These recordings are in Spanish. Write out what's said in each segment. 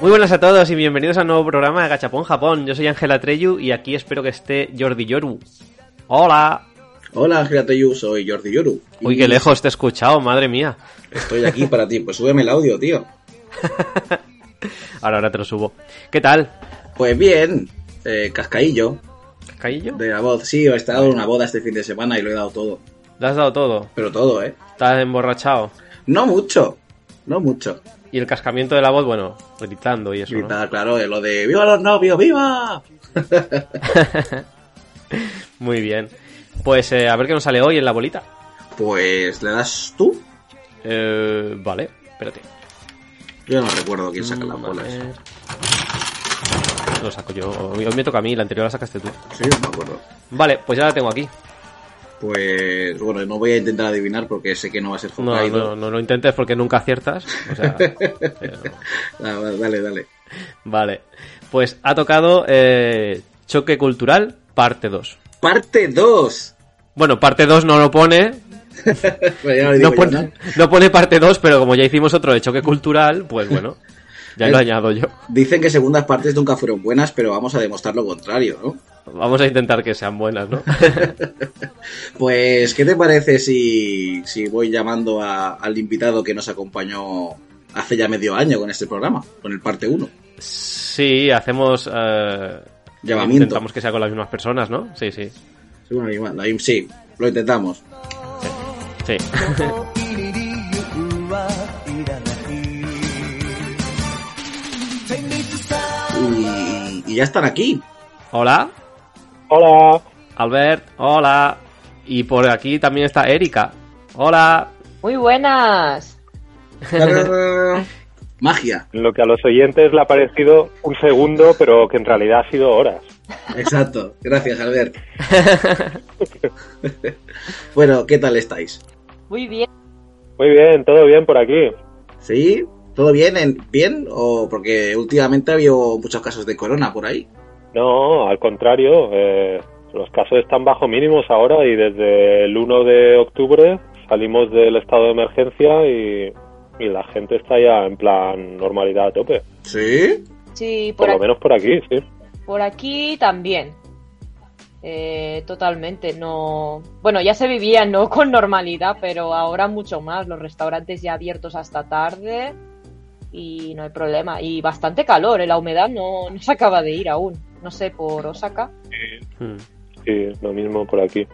Muy buenas a todos y bienvenidos a un nuevo programa de Gachapón Japón. Yo soy Ángela Treyu y aquí espero que esté Jordi Yoru. Hola. Hola, Ángela Treyu, soy Jordi Yoru. Uy, qué lejos te he escuchado, madre mía. Estoy aquí para ti, pues súbeme el audio, tío. ahora, ahora te lo subo. ¿Qué tal? Pues bien, eh, cascaillo. ¿Cascaillo? De la voz, sí, he estado en una boda este fin de semana y lo he dado todo. ¿Lo has dado todo? Pero todo, ¿eh? ¿Estás emborrachado? No mucho, no mucho. Y el cascamiento de la voz, bueno, gritando y eso. Grita, claro, lo de ¡Viva los novios, viva! Muy bien. Pues eh, a ver qué nos sale hoy en la bolita. Pues le das tú. Eh, vale, espérate. Yo no recuerdo quién saca las Mm, bolas. Lo saco yo. Hoy me toca a mí, la anterior la sacaste tú. Sí, no me acuerdo. Vale, pues ya la tengo aquí. Pues bueno, no voy a intentar adivinar porque sé que no va a ser Hokkaido. no, no lo intentes porque nunca aciertas. O sea, eh, Ah, dale, dale. vale. Pues ha tocado eh, Choque Cultural, parte 2. Parte 2. Bueno, parte 2 no lo pone. Pues lo No pone, ¿no? no pone parte 2, pero como ya hicimos otro de Choque Cultural, pues bueno, ya lo añado yo. Dicen que segundas partes nunca fueron buenas, pero vamos a demostrar lo contrario, ¿no? Vamos a intentar que sean buenas, ¿no? Pues, ¿qué te parece si, si voy llamando a- al invitado que nos acompañó hace ya medio año con este programa, con el parte 1? Sí, hacemos... eh, Llamamiento. Intentamos que sea con las mismas personas, ¿no? Sí, sí. Sí, bueno, lo intentamos. Sí. Y, y ya están aquí. Hola, Hola, Albert. Hola. Y por aquí también está Erika. Hola. Muy buenas. Magia, lo que a los oyentes le ha parecido un segundo, pero que en realidad ha sido horas. exacto. Gracias, Albert. bueno, ¿qué tal estáis? Muy bien. Muy bien, todo bien por aquí. ¿Sí? ¿Todo bien? en- ¿Bien? ¿O porque últimamente ha habido muchos casos de corona por ahí? No, al contrario, eh, los casos están bajo mínimos ahora y desde el 1 de octubre salimos del estado de emergencia y, y la gente está ya en plan normalidad a tope. ¿Sí? Sí, Por por, lo aquí, menos por aquí, sí. por aquí también. Eh, totalmente, no. Bueno, ya se vivía no con normalidad, pero ahora mucho más. Los restaurantes ya abiertos hasta tarde y no hay problema. Y bastante calor, eh, la humedad no, no se acaba de ir aún. No sé, por Osaka. Sí, lo mismo por aquí.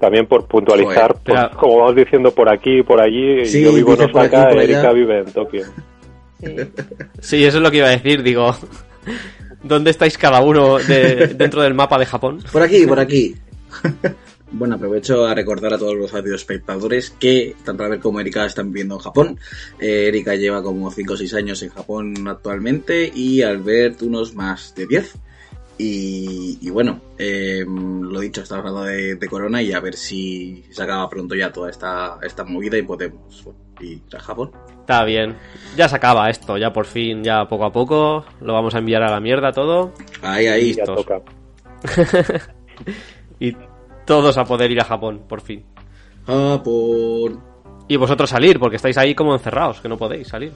También por puntualizar, Joder, pero- por- como vamos diciendo por aquí y por allí, Sí, yo vivo en aquí Osaka. Erika vive en Tokio. Sí. Sí, eso es lo que iba a decir, digo. ¿Dónde estáis cada uno de- dentro del mapa de Japón? Por aquí, por aquí. Bueno, aprovecho a recordar a todos los espectadores que tanto Albert como Erika están viviendo en Japón. Eh, Erika lleva como 5 o 6 años en Japón actualmente y Albert unos más de 10. Y, y bueno, eh, lo dicho, estamos hablando de, de Corona y a ver si se acaba pronto ya toda esta, esta movida y podemos ir a Japón. Está bien. Ya se acaba esto, ya por fin, ya poco a poco. Lo vamos a enviar a la mierda todo. Ahí, ahí. Ya toca. Y todos a poder ir a Japón, por fin. Japón. Y vosotros salir, porque estáis ahí como encerrados, que no podéis salir.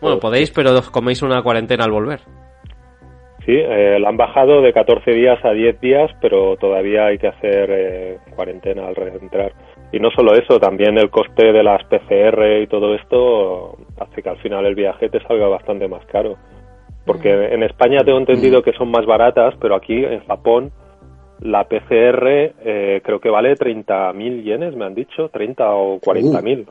Bueno, podéis, pero os coméis una cuarentena al volver. Sí, eh, la han bajado de 14 días a 10 días, pero todavía hay que hacer eh, cuarentena al reentrar. Y no solo eso, también el coste de las PCR y todo esto hace que al final el viaje te salga bastante más caro. Porque en España tengo entendido que son más baratas, pero aquí en Japón la PCR eh, creo que vale 30.000 yenes, me han dicho, 30 o 40.000.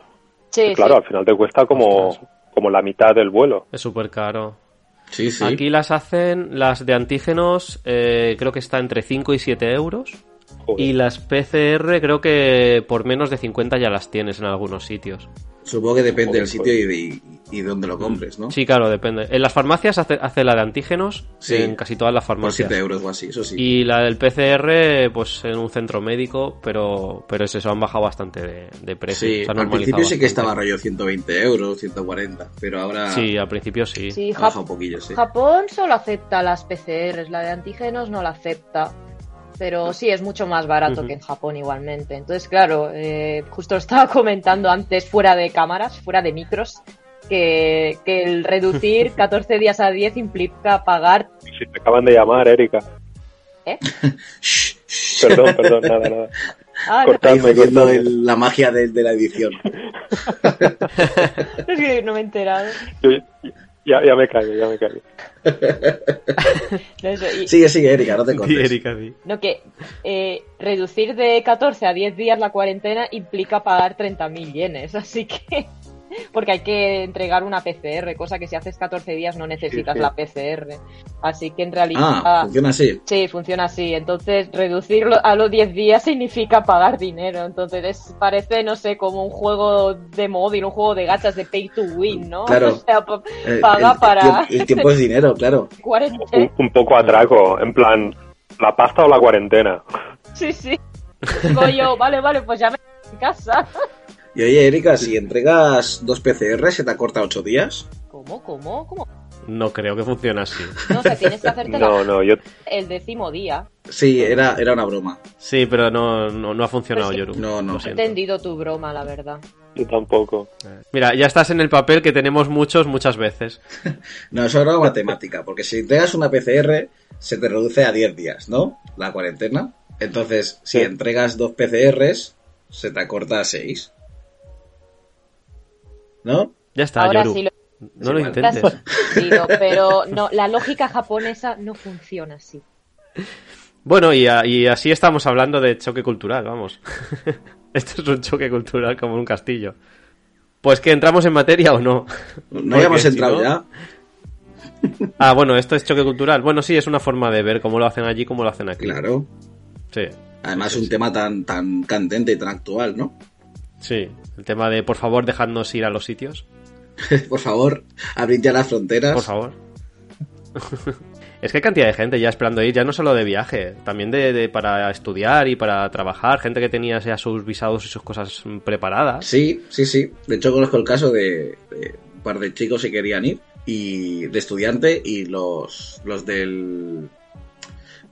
Sí, claro, sí. al final te cuesta como, como la mitad del vuelo. Es súper caro. Sí, sí. Aquí las hacen, las de antígenos, eh, creo que está entre 5 y 7 euros. Joder. Y las PCR creo que por menos de 50 ya las tienes en algunos sitios. Supongo que depende Joder, del sitio y, de, y dónde lo compres, ¿no? Sí, claro, depende. En las farmacias hace, hace la de antígenos, Sí. en casi todas las Por farmacias. 7 euros o así, eso sí. Y la del PCR, pues en un centro médico, pero, pero es eso, han bajado bastante de, de precio. Sí, al principio sí que estaba rollo 120 euros, 140, pero ahora Sí, al principio sí. Sí, ha bajado un poquillo, sí. Japón solo acepta las PCRs, la de antígenos no la acepta. Pero sí, es mucho más barato que en Japón igualmente. Entonces, claro, eh, justo estaba comentando antes fuera de cámaras, fuera de micros, que, que el reducir 14 días a 10 implica pagar... Si te acaban de llamar, Erika. ¿Eh? Perdón, perdón, nada, nada. Ah, Cortadme, jodiendo cortadme. el- la magia de, de la edición. no, es que no me he enterado. Yo- ya, ya me callo, ya me callo. No, eso, y- Sigue, sigue, Erika, no te Sí. Erika, sí. No, que eh, reducir de 14 a 10 días la cuarentena implica pagar 30.000 yenes, así que... Porque hay que entregar una PCR, cosa que si haces 14 días no necesitas Sí, sí. la PCR. Así que en realidad... Ah, funciona así. Sí, funciona así. Entonces, reducirlo a los 10 días significa pagar dinero. Entonces, es- parece, no sé, como un juego de móvil, un juego de gachas de pay to win, ¿no? Claro. O sea, pa- Eh, paga el, para el tiempo es dinero, claro. Un, un poco atraco, en plan, ¿la pasta o la cuarentena? Sí, sí. Digo yo, vale, vale, pues ya me a casa. Y oye, Erika, si entregas dos PCR, ¿se te acorta 8 días? ¿Cómo, cómo, cómo? No creo que funcione así. No, o sea, tienes que hacerte No, no, yo el décimo día. Sí, era, era una broma. Sí, pero no, no, no ha funcionado, Pues sí. Yoru. No, no. Lo He entendido tu broma, la verdad. yo tampoco. Mira, ya estás en el papel que tenemos muchos muchas veces. No, eso era matemática, porque si entregas una PCR, se te reduce a 10 días, ¿no? La cuarentena. Entonces, si Sí. entregas dos PCRs, se te acorta a 6. ¿No? Ya está, Ahora Yoru. sí lo No lo Sí, intentes. pero no, la lógica japonesa no funciona así. Bueno, y, a- y así estamos hablando de choque cultural, vamos. Esto es un choque cultural como un castillo. Pues que entramos en materia o no. No habíamos si entrado no- ya. Ah, bueno, esto es choque cultural. Bueno, sí, es una forma de ver cómo lo hacen allí, cómo lo hacen aquí. Claro. Sí, Además, un tema tan, tan candente y tan actual, ¿no? Sí. El tema de, por favor, dejadnos ir a los sitios. Por favor, abrid ya las fronteras. Por favor. es que hay cantidad de gente ya esperando ir, ya no solo de viaje, también de, de- para estudiar y para trabajar, gente que tenía ya sus visados y sus cosas preparadas. Sí, sí, sí. De hecho, conozco el caso de, de un par de chicos que querían ir y de estudiante y los, los del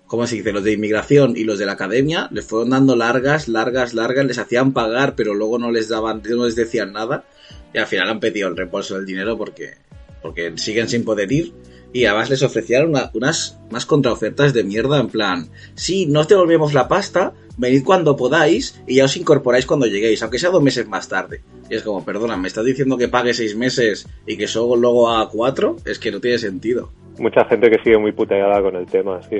¿cómo se dice? Los de inmigración y los de la academia les fueron dando largas, largas, largas, les hacían pagar, pero luego no les daban, no les decían nada. Y al final han pedido el reembolso del dinero porque, porque siguen sin poder ir. Y además les ofrecían una- unas, unas contraofertas de mierda en plan, sí, no os devolvemos la pasta, venid cuando podáis y ya os incorporáis cuando lleguéis, aunque sea dos meses más tarde. Y es como, perdona, ¿me estás diciendo que pague seis meses y que solo luego a cuatro? Es que no tiene sentido. Mucha gente que sigue muy puteada con el tema, sí.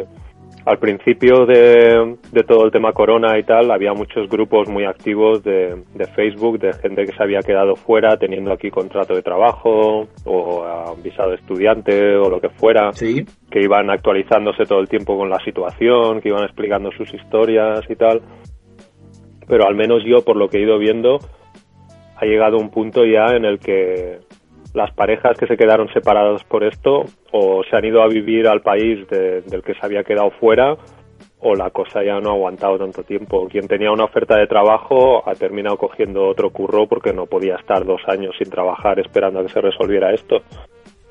Al principio de, de todo el tema corona y tal, había muchos grupos muy activos de, de Facebook, de gente que se había quedado fuera teniendo aquí contrato de trabajo o ah, visado de estudiante o lo que fuera. Sí. que iban actualizándose todo el tiempo con la situación, que iban explicando sus historias y tal. Pero al menos yo, por lo que he ido viendo, ha llegado un punto ya en el que las parejas que se quedaron separadas por esto o se han ido a vivir al país de- del que se había quedado fuera o la cosa ya no ha aguantado tanto tiempo. Quien tenía una oferta de trabajo ha terminado cogiendo otro curro porque no podía estar dos años sin trabajar esperando a que se resolviera esto.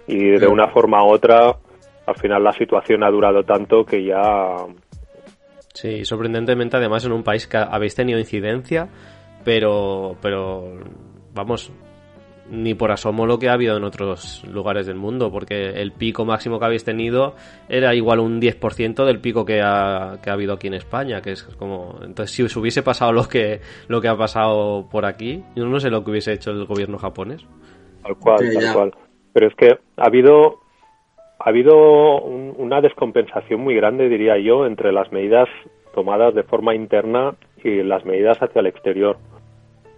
Y de una forma u otra, al final la situación ha durado tanto que ya Sí, sorprendentemente además en un país que habéis tenido incidencia, pero, pero, vamos, ni por asomo lo que ha habido en otros lugares del mundo, porque el pico máximo que habéis tenido era igual un 10% del pico que ha, que ha habido aquí en España, que es como, entonces si os hubiese pasado lo que, lo que ha pasado por aquí, yo no sé lo que hubiese hecho el gobierno japonés. Tal cual, Sí, tal cual. Pero es que ha habido ha habido un- una descompensación muy grande, diría yo, entre las medidas tomadas de forma interna y las medidas hacia el exterior.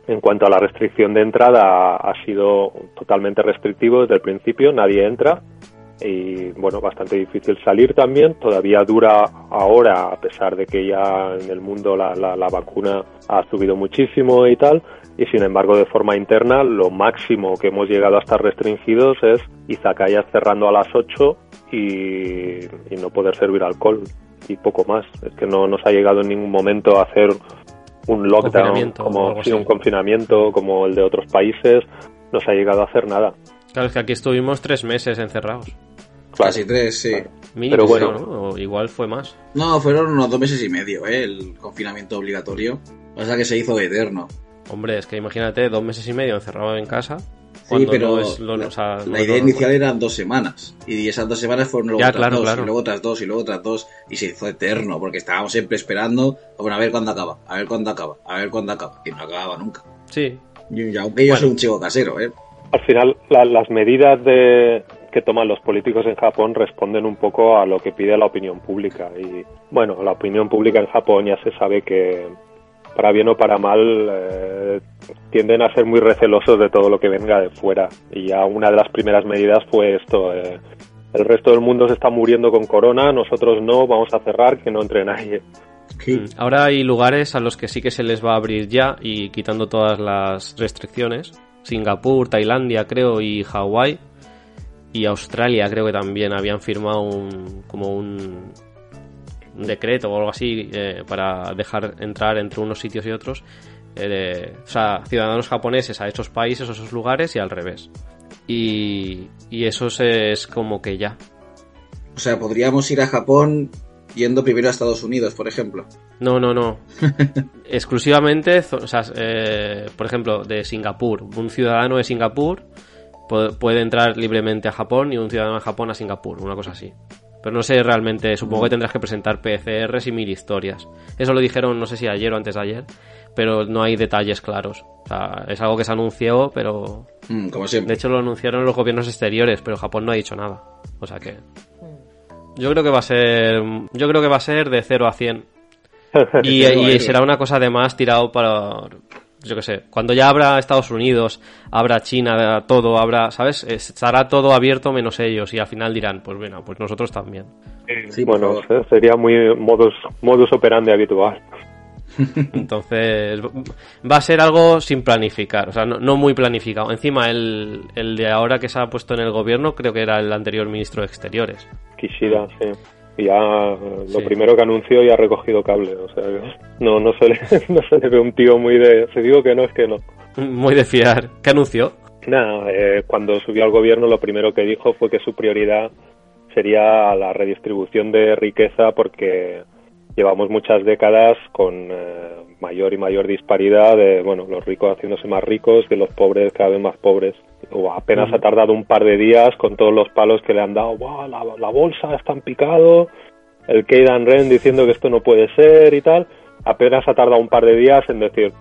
En cuanto a la restricción de entrada, ha sido totalmente restrictivo desde el principio, nadie entra. y bueno, bastante difícil salir también. Todavía dura ahora, a pesar de que ya en el mundo la, la, la, vacuna ha subido muchísimo y tal. Y sin embargo, de forma interna, lo máximo que hemos llegado a estar restringidos es Izakayas cerrando a las 8 y, y no poder servir alcohol y poco más. Es que no nos ha llegado en ningún momento a hacer un lockdown, como sí, un confinamiento como el de otros países, no se ha llegado a hacer nada. Claro, es que aquí estuvimos tres meses encerrados. Casi tres, sí. Mínimo, Pero bueno, ¿no? O igual fue más. No, fueron unos dos meses y medio, ¿eh? El confinamiento obligatorio. Pasa que se hizo eterno. Hombre, es que imagínate, dos meses y medio encerrado en casa. Sí, pero no es lo, la, o sea, la idea inicial eran dos semanas. Y esas dos semanas fueron luego Ya, otras claro, dos, claro. y luego otras dos, y luego otras dos. Y se hizo eterno, porque estábamos siempre esperando, bueno, a ver cuándo acaba, a ver cuándo acaba, a ver cuándo acaba. Y no acababa nunca. Sí. Y, y aunque yo soy un chico casero, ¿eh? Al final, la- las medidas de, que toman los políticos en Japón responden un poco a lo que pide la opinión pública. Y bueno, la opinión pública en Japón ya se sabe que, para bien o para mal, eh, tienden a ser muy recelosos de todo lo que venga de fuera. Y ya una de las primeras medidas fue esto. eh, el resto del mundo se está muriendo con corona, nosotros no, vamos a cerrar, que no entre nadie. Sí. Mm. Ahora hay lugares a los que sí que se les va a abrir ya y quitando todas las restricciones. Singapur, Tailandia, creo, y Hawái. Y Australia, creo que también habían firmado un, como un, un decreto o algo así eh, para dejar entrar entre unos sitios y otros. eh, o sea, ciudadanos japoneses a esos países o esos lugares y al revés. Y, y eso es como que ya. O sea, podríamos ir a Japón yendo primero a Estados Unidos, por ejemplo. No, no, no. Exclusivamente, o sea, eh, por ejemplo, de Singapur. Un ciudadano de Singapur pu- puede entrar libremente a Japón y un ciudadano de Japón a Singapur, una cosa así. Pero no sé realmente, supongo que tendrás que presentar PCRs y mil historias. Eso lo dijeron, no sé si ayer o antes de ayer, pero no hay detalles claros. O sea, es algo que se anunció, pero... Mm, como De siempre. hecho lo anunciaron los gobiernos exteriores, pero Japón no ha dicho nada. O sea que... Yo creo que va a ser... Yo creo que va a ser de 0 a 100 y, y será una cosa además tirado para yo qué sé cuando ya abra Estados Unidos abra China todo abra sabes estará todo abierto menos ellos y al final dirán pues bueno pues nosotros también. Sí, bueno, se- sería muy modus, modus operandi habitual. entonces va a ser algo sin planificar o sea no, no muy planificado. Encima el, el de ahora que se ha puesto en el gobierno creo que era el anterior ministro de exteriores. Kishida, sí. Y ya lo primero que anunció ya ha recogido cable. O sea, no, no, se le, no se le ve un tío muy de... Si digo que no, es que no. muy de fiar ¿qué anunció? Nada, eh, cuando subió al gobierno lo primero que dijo fue que su prioridad sería la redistribución de riqueza porque llevamos muchas décadas con eh, mayor y mayor disparidad de bueno los ricos haciéndose más ricos y los pobres cada vez más pobres o apenas ha tardado un par de días con todos los palos que le han dado ¡Buah, la, la bolsa está en picado el Keidan Ren diciendo que esto no puede ser y tal apenas ha tardado un par de días en decir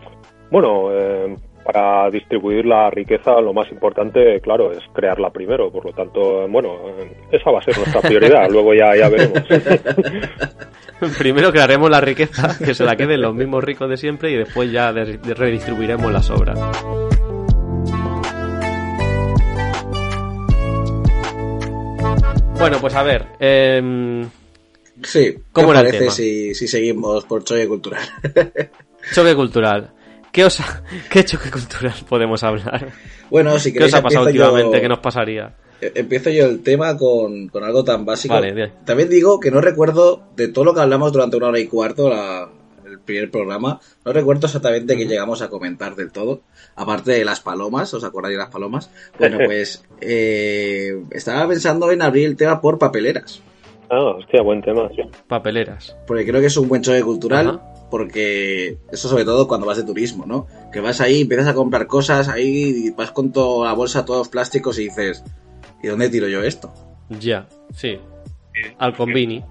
bueno eh, para distribuir la riqueza lo más importante, claro, es crearla primero. Por lo tanto, bueno, eh, esa va a ser nuestra prioridad. Luego ya, ya veremos. Primero crearemos la riqueza, que se la queden los mismos ricos de siempre y después ya redistribuiremos las obras. Bueno, pues a ver, em, Sí, ¿qué ¿Cómo era el parece tema? si, si seguimos por choque cultural? choque cultural. ¿Qué, os ha- ¿Qué choque cultural podemos hablar? bueno, si ¿Qué queréis os ha pasado yo- últimamente? ¿Qué nos pasaría? Eh, Empiezo yo el tema con, con algo tan básico. Vale, bien. También digo que no recuerdo de todo lo que hablamos durante una hora y cuarto, la- el primer programa, no recuerdo exactamente qué llegamos a comentar del todo. Aparte de las palomas, ¿os acordáis de las palomas? Bueno, pues eh, estaba pensando en abrir el tema por papeleras. Ah, hostia, buen tema. sí. Papeleras. Porque creo que es un buen choque cultural. Ajá. Porque eso sobre todo cuando vas de turismo, ¿no? Que vas ahí, empiezas a comprar cosas, ahí vas con toda la bolsa, todos plásticos y dices, ¿y dónde tiro yo esto? Ya, sí. Al convini.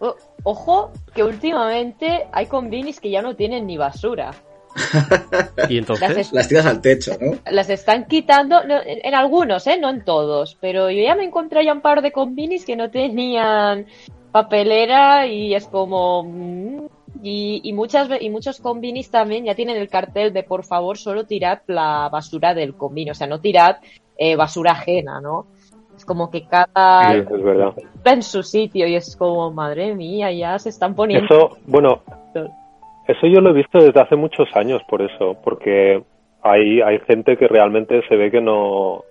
O- ojo, que últimamente hay combinis que ya no tienen ni basura. Y entonces, Las Las tiras al techo, ¿no? Las están quitando, no, en, en algunos, ¿eh? No en todos, pero yo ya me encontré ya un par de combinis que no tenían papelera y es como... mm, Y, y muchas y muchos combinis también ya tienen el cartel de por favor solo tirad la basura del combini, o sea, no tirad eh, basura ajena, ¿no? Es como que cada Sí, es verdad. está en su sitio y es como, madre mía, ya se están poniendo. Eso, bueno, eso yo lo he visto desde hace muchos años por eso, porque hay, hay gente que realmente se ve que no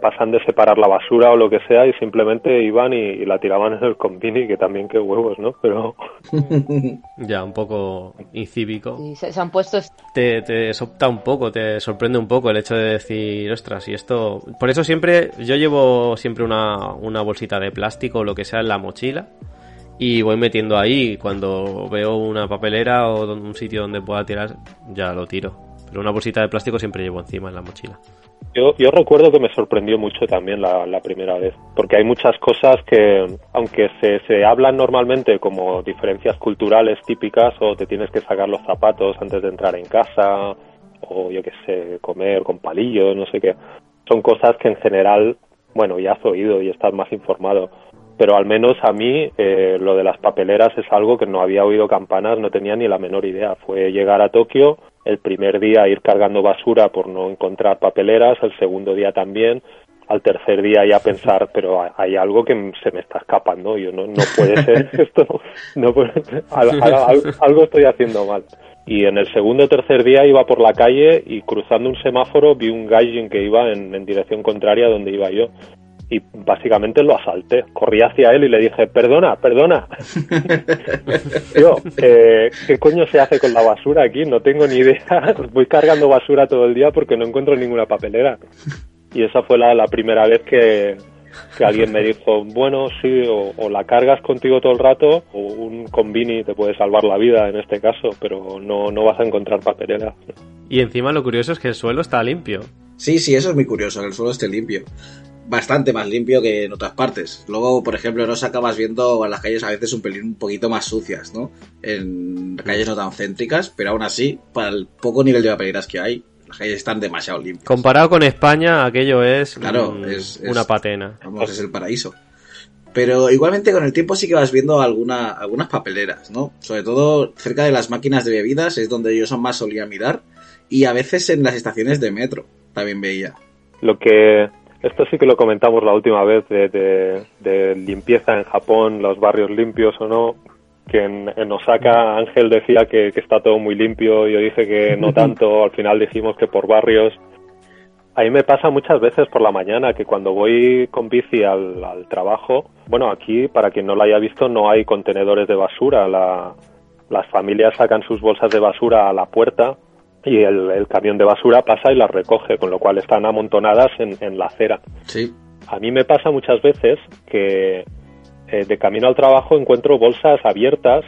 pasan de separar la basura o lo que sea y simplemente iban y, y la tiraban en el combini, que también qué huevos, ¿no? Pero Ya, un poco incívico. Y se, se han puesto Te, te sopta un poco, te sorprende un poco el hecho de decir, ostras, y esto... Por eso siempre, yo llevo siempre una, una bolsita de plástico o lo que sea en la mochila y voy metiendo ahí. Cuando veo una papelera o don- un sitio donde pueda tirar, ya lo tiro. Pero una bolsita de plástico siempre llevo encima en la mochila. Yo, yo recuerdo que me sorprendió mucho también la, primera vez, porque hay muchas cosas que, aunque se, se hablan normalmente como diferencias culturales típicas, o te tienes que sacar los zapatos antes de entrar en casa, o yo qué sé, comer con palillos, no sé qué, son cosas que en general, bueno, ya has oído y estás más informado. Pero al menos a mí eh, lo de las papeleras es algo que no había oído campanas, no tenía ni la menor idea. Fue llegar a Tokio, el primer día ir cargando basura por no encontrar papeleras, el segundo día también, al tercer día ya pensar, pero hay- algo que se me está escapando, yo no, no puede ser esto, no puede ser, al- al- al- algo estoy haciendo mal. Y en el segundo o tercer día iba por la calle y cruzando un semáforo vi un gaijin que iba en, en dirección contraria a donde iba yo. Y básicamente lo asalté. Corrí hacia él y le dije, perdona, perdona. Tío, eh, ¿qué coño se hace con la basura aquí? No tengo ni idea. Voy cargando basura todo el día porque no encuentro ninguna papelera. Y esa fue la, la primera vez que, que alguien me dijo, bueno, sí, o, o la cargas contigo todo el rato, o un convini te puede salvar la vida en este caso, pero no, no vas a encontrar papelera. Y encima lo curioso es que el suelo está limpio. Sí, sí, eso es muy curioso, que el suelo esté limpio. Bastante más limpio que en otras partes. Luego, por ejemplo, nos acabas viendo en las calles a veces un pelín un poquito más sucias, ¿no? En calles no tan céntricas, pero aún así, para el poco nivel de papeleras que hay, las calles están demasiado limpias. Comparado con España, aquello es, Claro, es- es- una patena. Vamos, es el paraíso. Pero igualmente con el tiempo sí que vas viendo alguna, algunas papeleras, ¿no? Sobre todo cerca de las máquinas de bebidas es donde yo son más solía mirar. Y a veces en las estaciones de metro también veía. Lo que esto sí que lo comentamos la última vez de, de- de limpieza en Japón, los barrios limpios o no. Que en, en Osaka Ángel decía que, que está todo muy limpio, yo dije que no tanto, al final dijimos que por barrios. A mí me pasa muchas veces por la mañana que cuando voy con bici al, al trabajo, bueno, aquí, para quien no lo haya visto, no hay contenedores de basura. La- las familias sacan sus bolsas de basura a la puerta y el, el camión de basura pasa y las recoge, con lo cual están amontonadas en, en la acera. Sí. A mí me pasa muchas veces que eh, de camino al trabajo encuentro bolsas abiertas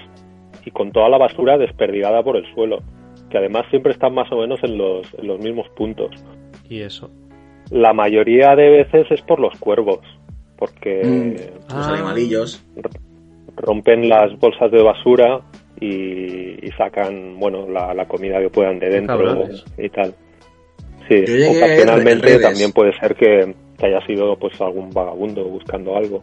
y con toda la basura desperdigada por el suelo, que además siempre están más o menos en los, en los mismos puntos. Y eso. La mayoría de veces es por los cuervos, porque Mm, los Ah. animalillos. rompen las bolsas de basura y, y sacan, bueno, la, la comida que puedan de dentro y tal. Sí, ocasionalmente también puede ser que, que haya sido pues algún vagabundo buscando algo,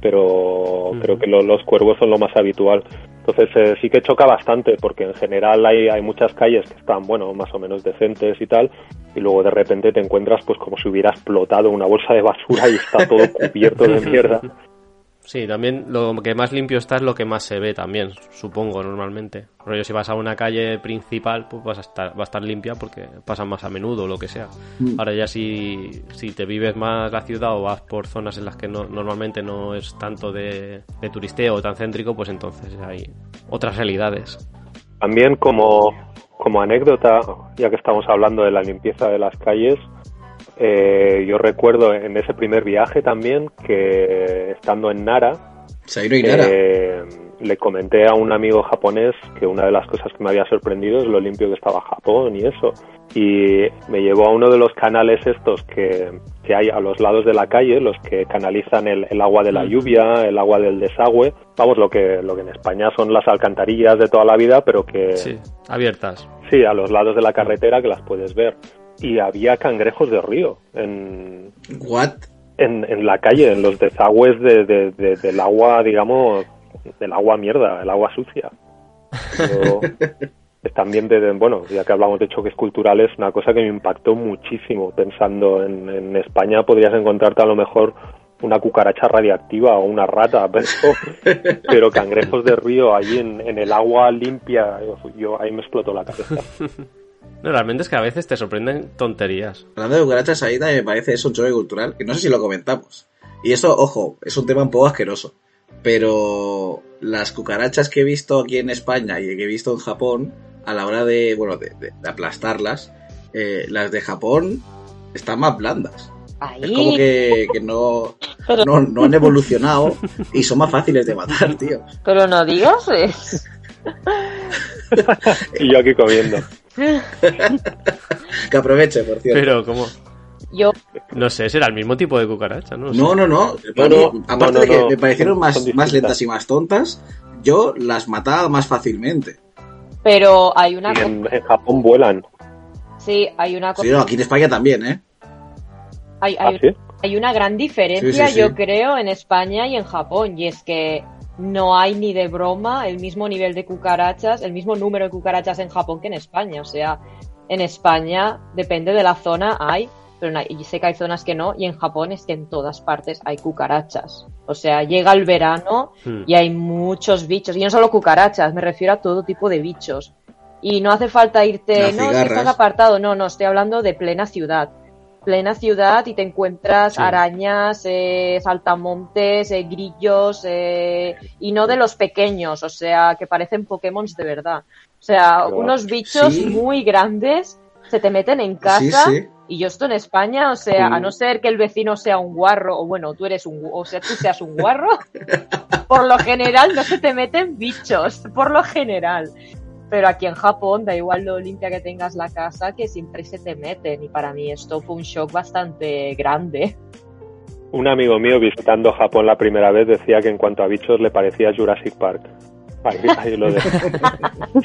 pero creo que lo- los cuervos son lo más habitual. Entonces eh, sí que choca bastante porque en general hay, hay muchas calles que están, bueno, más o menos decentes y tal, y luego de repente te encuentras pues como si hubiera explotado una bolsa de basura y está todo cubierto de mierda. Sí, también lo que más limpio está es lo que más se ve también, supongo, normalmente. Rollo, si vas a una calle principal, pues vas a estar, va a estar limpia porque pasan más a menudo o lo que sea. Ahora ya si, si te vives más la ciudad o vas por zonas en las que no, normalmente no es tanto de, de turisteo o tan céntrico, pues entonces hay otras realidades. También como, como anécdota, ya que estamos hablando de la limpieza de las calles, eh, yo recuerdo en ese primer viaje también que estando en Nara, Sairo y Nara. eh, le comenté a un amigo japonés que una de las cosas que me había sorprendido es lo limpio que estaba Japón y eso. Y me llevó a uno de los canales estos que, que hay a los lados de la calle, los que canalizan el, el agua de la lluvia, el agua del desagüe. Vamos, lo que, lo que en España son las alcantarillas de toda la vida, pero que Sí, abiertas. sí, a los lados de la carretera que las puedes ver. Y había cangrejos de río en, What? en, en la calle, en los desagües de, de- de- del agua, digamos, del agua mierda, el agua sucia. Pero también de, bueno, ya que hablamos de choques culturales, una cosa que me impactó muchísimo pensando en, en España podrías encontrarte a lo mejor una cucaracha radiactiva o una rata, pero, pero cangrejos de río ahí en, en el agua limpia, yo ahí me explotó la cabeza. No, realmente es que a veces te sorprenden tonterías. Hablando de cucarachas, ahí también me parece eso un choque cultural, que no sé si lo comentamos. Y eso, ojo, es un tema un poco asqueroso. Pero las cucarachas que he visto aquí en España y que he visto en Japón, a la hora de, bueno, de, de- de aplastarlas, eh, las de Japón están más blandas. Ahí. Es como que, que no, Pero- no, no han evolucionado y son más fáciles de matar, tío. Pero no digas eso. Y yo aquí comiendo. Que aproveche, por cierto. Pero, ¿cómo? Yo, No sé, será el mismo tipo de cucaracha, ¿no? No, no, no. No, no, Aparte no, de que no, me parecieron más, más lentas y más tontas, yo las mataba más fácilmente. pero hay una Y en, en Japón vuelan. Sí, hay una cosa. Sí, no, aquí en España también, ¿eh? Hay, ¿Ah, hay, sí? hay una gran diferencia, Sí, sí, sí. yo creo, en España y en Japón, y es que no hay ni de broma el mismo nivel de cucarachas, el mismo número de cucarachas en Japón que en España. O sea, en España, depende de la zona, hay, pero y sé que hay zonas que no, y en Japón es que en todas partes hay cucarachas. O sea, llega el verano Hmm. y hay muchos bichos, y no solo cucarachas, me refiero a todo tipo de bichos. Y no hace falta irte, Las no, si cigarras. estás apartado, no, no, estoy hablando de plena ciudad plena ciudad y te encuentras Sí. arañas, eh, saltamontes, eh, grillos, eh, y no de los pequeños, o sea, que parecen Pokémon de verdad. O sea, Pero- unos bichos Sí. muy grandes se te meten en casa. Sí. Y yo esto en España, o sea, a no ser que el vecino sea un guarro, o bueno, tú eres un, o sea, tú seas un guarro, por lo general no se te meten bichos, por lo general. Pero aquí en Japón, da igual lo limpia que tengas la casa, que siempre se te meten. Y para mí esto fue un shock bastante grande. Un amigo mío visitando Japón la primera vez decía que en cuanto a bichos le parecía Jurassic Park. Ahí, ahí lo dejo.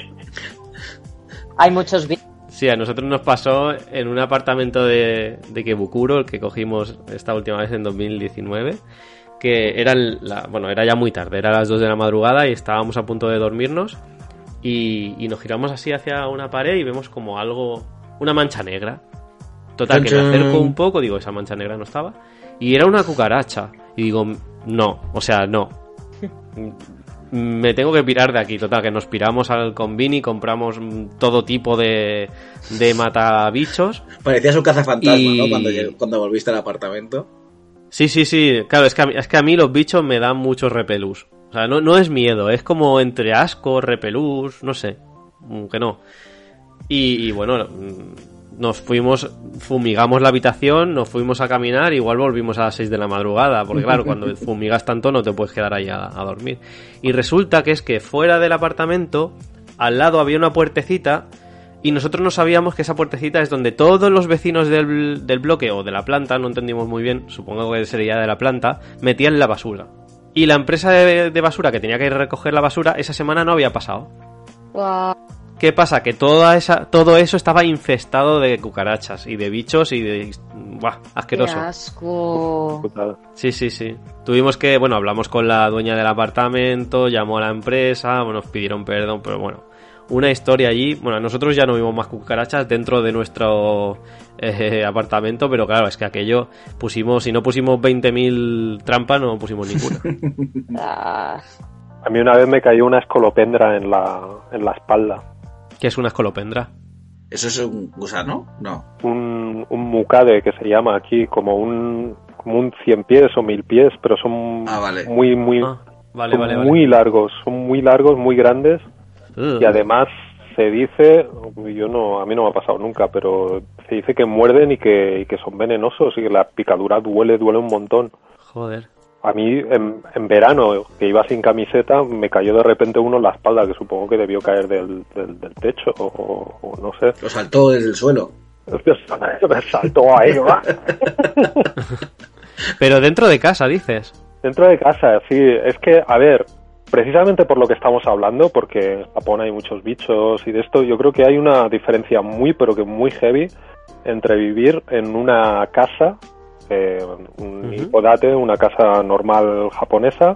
Hay muchos bichos. Sí, a nosotros nos pasó en un apartamento de, de Kebukuro, el que cogimos esta última vez en 2019, que era, el- la, bueno, era ya muy tarde, era las 2 de la madrugada y estábamos a punto de dormirnos y, y nos giramos así hacia una pared y vemos como algo, una mancha negra. Total, que me acerco un poco, digo, esa mancha negra no estaba, y era una cucaracha. Y digo, no, o sea, no. me tengo que pirar de aquí. Total, que nos piramos al convini, compramos todo tipo de, de matabichos. Parecías un cazafantasma, Y- ¿no? Cuando, volviste al apartamento. Sí, sí, sí. Claro, es que a mí, es que a mí los bichos me dan mucho repelús. O sea, no, no es miedo, es como entre asco, repelús, no sé. Que no. Y, y bueno, mm, nos fuimos, fumigamos la habitación, nos fuimos a caminar, igual volvimos a las 6 de la madrugada, porque claro, cuando fumigas tanto no te puedes quedar ahí a, a dormir. Y resulta que es que fuera del apartamento, al lado había una puertecita, y nosotros no sabíamos que esa puertecita es donde todos los vecinos del, del bloque o de la planta, no entendimos muy bien, supongo que sería de la planta, metían la basura. Y la empresa de, de basura que tenía que ir a recoger la basura esa semana no había pasado. ¿Qué pasa? Que toda esa, todo eso estaba infestado de cucarachas y de bichos y de... ¡Buah! ¡Qué Asqueroso. asco! Putada. Sí, sí, sí. Tuvimos que, bueno, hablamos con la dueña del apartamento, llamó a la empresa, bueno, nos pidieron perdón, pero bueno, una historia allí. Bueno, nosotros ya no vimos más cucarachas dentro de nuestro eh, apartamento, pero claro, es que aquello pusimos, si no pusimos 20.000 trampas, no pusimos ninguna. Ah, A mí una vez me cayó una escolopendra en la, en la espalda. que es una escolopendra? ¿Eso es un gusano? No. Un, un mucade que se llama aquí, como un, como un cien pies o mil pies, pero son Ah, vale. muy, muy, Ah, vale, son vale, vale. muy largos, son muy largos, muy grandes Ugh. y además se dice, yo no, a mí no me ha pasado nunca, pero se dice que muerden y que, y que son venenosos y que la picadura duele, duele un montón. Joder. A mí en, en verano, que iba sin camiseta, me cayó de repente uno en la espalda, que supongo que debió caer del, del, del techo, o, o no sé. Lo saltó desde el suelo. Me saltó ahí, ¿va? Pero dentro de casa, dices. Dentro de casa, sí. Es que, a ver, precisamente por lo que estamos hablando, porque en Japón hay muchos bichos y de esto, yo creo que hay una diferencia muy, pero que muy heavy entre vivir en una casa, eh, un Ujú. hipodate, una casa normal japonesa,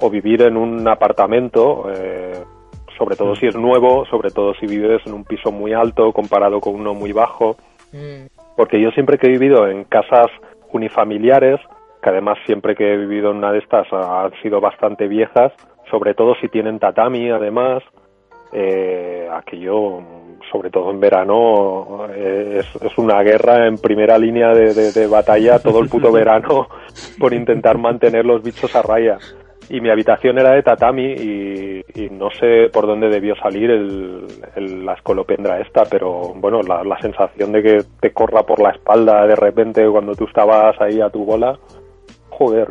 o vivir en un apartamento, eh, sobre todo si es nuevo, sobre todo si vives en un piso muy alto comparado con uno muy bajo. Mm, porque yo siempre que he vivido en casas unifamiliares, que además siempre que he vivido en una de estas han sido bastante viejas, sobre todo si tienen tatami además, eh, aquello, sobre todo en verano, eh, es, una guerra en primera línea de, batalla todo el puto verano por intentar mantener los bichos a raya. Y mi habitación era de tatami y, no sé por dónde debió salir el, la escolopendra esta, pero bueno, la, la sensación de que te corra por la espalda de repente cuando tú estabas ahí a tu bola, joder,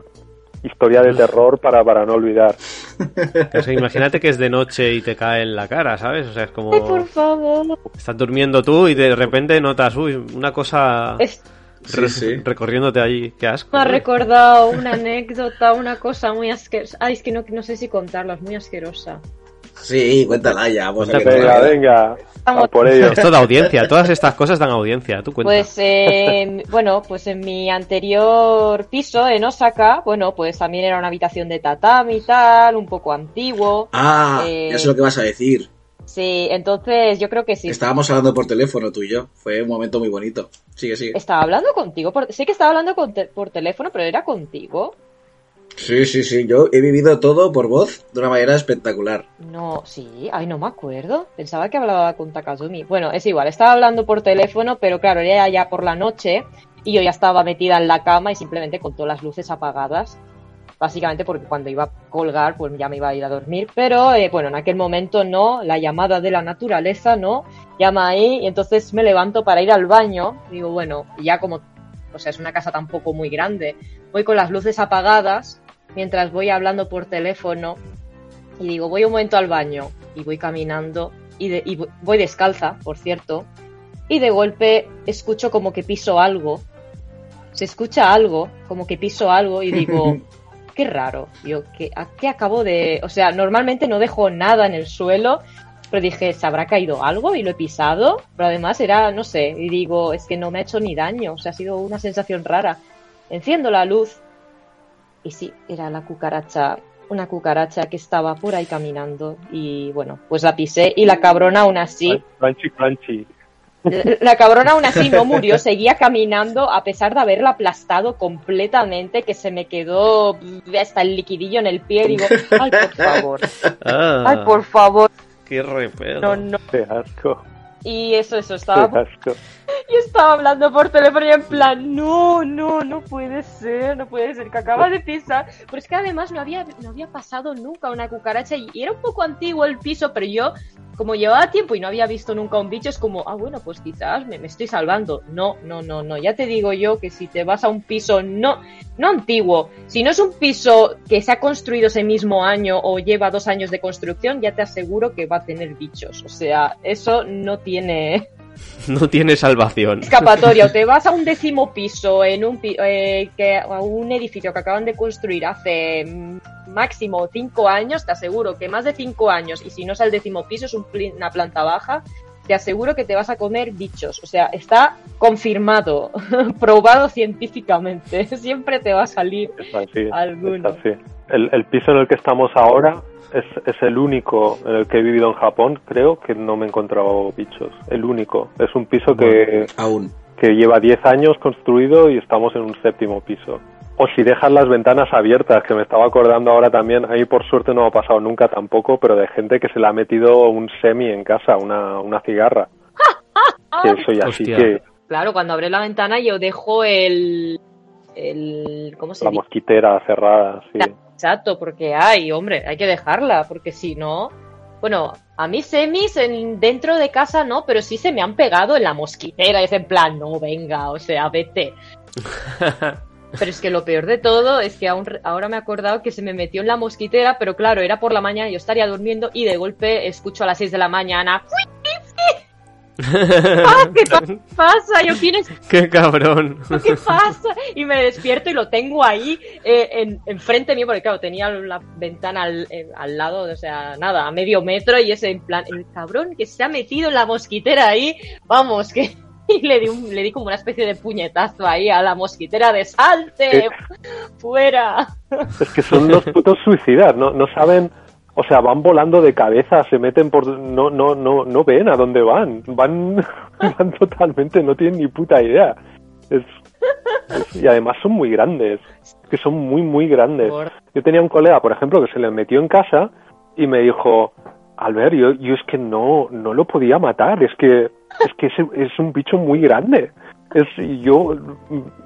historia de terror para, para no olvidar. imagínate que es de noche y te cae en la cara, ¿sabes? O sea, es como... Ay, por favor. Estás durmiendo tú y de repente notas, uy, una cosa... Sí, recorriéndote allí, qué asco. Me ha recordado una anécdota, una cosa muy asquerosa. Ay, es que no, no sé si contarla, es muy asquerosa. Sí, cuéntala ya. Vamos a venga, venga. Por ello. Esto da audiencia, todas estas cosas dan audiencia. Tú cuenta. Pues, eh, bueno, pues en mi anterior piso en Osaka, bueno, pues también era una habitación de tatami y tal, un poco antiguo. Ah, eh, ya sé lo que vas a decir. Sí, entonces yo creo que sí. Estábamos hablando por teléfono tú y yo. Fue un momento muy bonito. Sigue, sigue. Estaba hablando contigo. Por... Sé que estaba hablando por teléfono, pero era contigo. Sí, sí, sí, yo he vivido todo por voz de una manera espectacular. No, sí, ay, no me acuerdo. Pensaba que hablaba con Takazumi. Bueno, es igual, estaba hablando por teléfono, pero claro, era ya por la noche y yo ya estaba metida en la cama y simplemente con todas las luces apagadas. Básicamente porque cuando iba a colgar, pues ya me iba a ir a dormir. Pero eh, bueno, en aquel momento no, la llamada de la naturaleza no, llama ahí y entonces me levanto para ir al baño. Digo, bueno, ya como, o sea, es una casa tampoco muy grande. Voy con las luces apagadas mientras voy hablando por teléfono y digo, voy un momento al baño y voy caminando y, voy descalza, por cierto, y de golpe escucho como que piso algo. Se escucha algo, como que piso algo y digo, qué raro. Yo, ¿qué, ¿qué acabo de...? O sea, normalmente no dejo nada en el suelo, pero dije, ¿se habrá caído algo? Y lo he pisado, pero además era, no sé, y digo, es que no me ha hecho ni daño, o sea, ha sido una sensación rara. Enciendo la luz y sí, era la cucaracha, una cucaracha que estaba por ahí caminando y bueno, pues la pisé y la cabrona aún así... Crunchy, crunchy. La cabrona aún así no murió, seguía caminando a pesar de haberla aplastado completamente, que se me quedó hasta el liquidillo en el pie. Y digo, ay, por favor. Ah. ay, por favor. Qué repedo. No, no. Qué asco. Y eso, eso, estaba... Y estaba hablando por teléfono y en plan, no, no, no puede ser, no puede ser, que acaba de pisar. Pero es que además no había, no había pasado nunca una cucaracha y era un poco antiguo el piso, pero yo, como llevaba tiempo y no había visto nunca un bicho, es como, ah, bueno, pues quizás me, me estoy salvando. No, no, no, no, ya te digo yo que si te vas a un piso no, no antiguo, si no es un piso que se ha construido ese mismo año o lleva dos años de construcción, ya te aseguro que va a tener bichos. O sea, eso no tiene no tiene salvación. Escapatoria, o te vas a un décimo piso en un eh, que, a un edificio que acaban de construir hace mm, máximo cinco años, te aseguro que más de cinco años, y si no es el décimo piso, es una planta baja, te aseguro que te vas a comer bichos. O sea, está confirmado, probado científicamente. Siempre te va a salir alguno. El, el piso en el que estamos ahora es, es, el único en el que he vivido en Japón, creo que no me he encontrado bichos. El único. Es un piso que, aún. que lleva 10 años construido y estamos en un séptimo piso. O si dejas las ventanas abiertas, que me estaba acordando ahora también, ahí por suerte no ha pasado nunca tampoco, pero de gente que se le ha metido un semi en casa, una, una cigarra. que eso ya sí que... Claro, cuando abre la ventana yo dejo el... el ¿Cómo se La mosquitera cerrada, sí. Exacto, porque hay, hombre, hay que dejarla, porque si no, bueno, a mí semis en, dentro de casa no, pero sí se me han pegado en la mosquitera, es en plan, no, venga, o sea, vete. Pero es que lo peor de todo es que ahora me he acordado que se me metió en la mosquitera, pero claro, era por la mañana, yo estaría durmiendo y de golpe escucho a las 6 de la mañana. Ah, ¿Qué pasa? Yo, ¿quién es? ¡Qué cabrón! ¿Qué pasa? Y me despierto y lo tengo ahí eh, en, enfrente mío, porque claro, tenía la ventana al, al, lado, o sea, nada, a medio metro y ese en plan, el cabrón que se ha metido en la mosquitera ahí, vamos, que... Y le di, un, le di como una especie de puñetazo ahí a la mosquitera de salte, fuera. Es que son los putos suicidas, no, no saben o sea, van volando de cabeza, se meten por... No, no, no, no ven a dónde van. Van, van totalmente, no tienen ni puta idea. Es, Y además son muy grandes, que son muy, muy grandes. Yo tenía un colega, por ejemplo, que se le metió en casa y me dijo, Albert, yo, yo es que no, no lo podía matar, es que es que es, es un bicho muy grande. Es, yo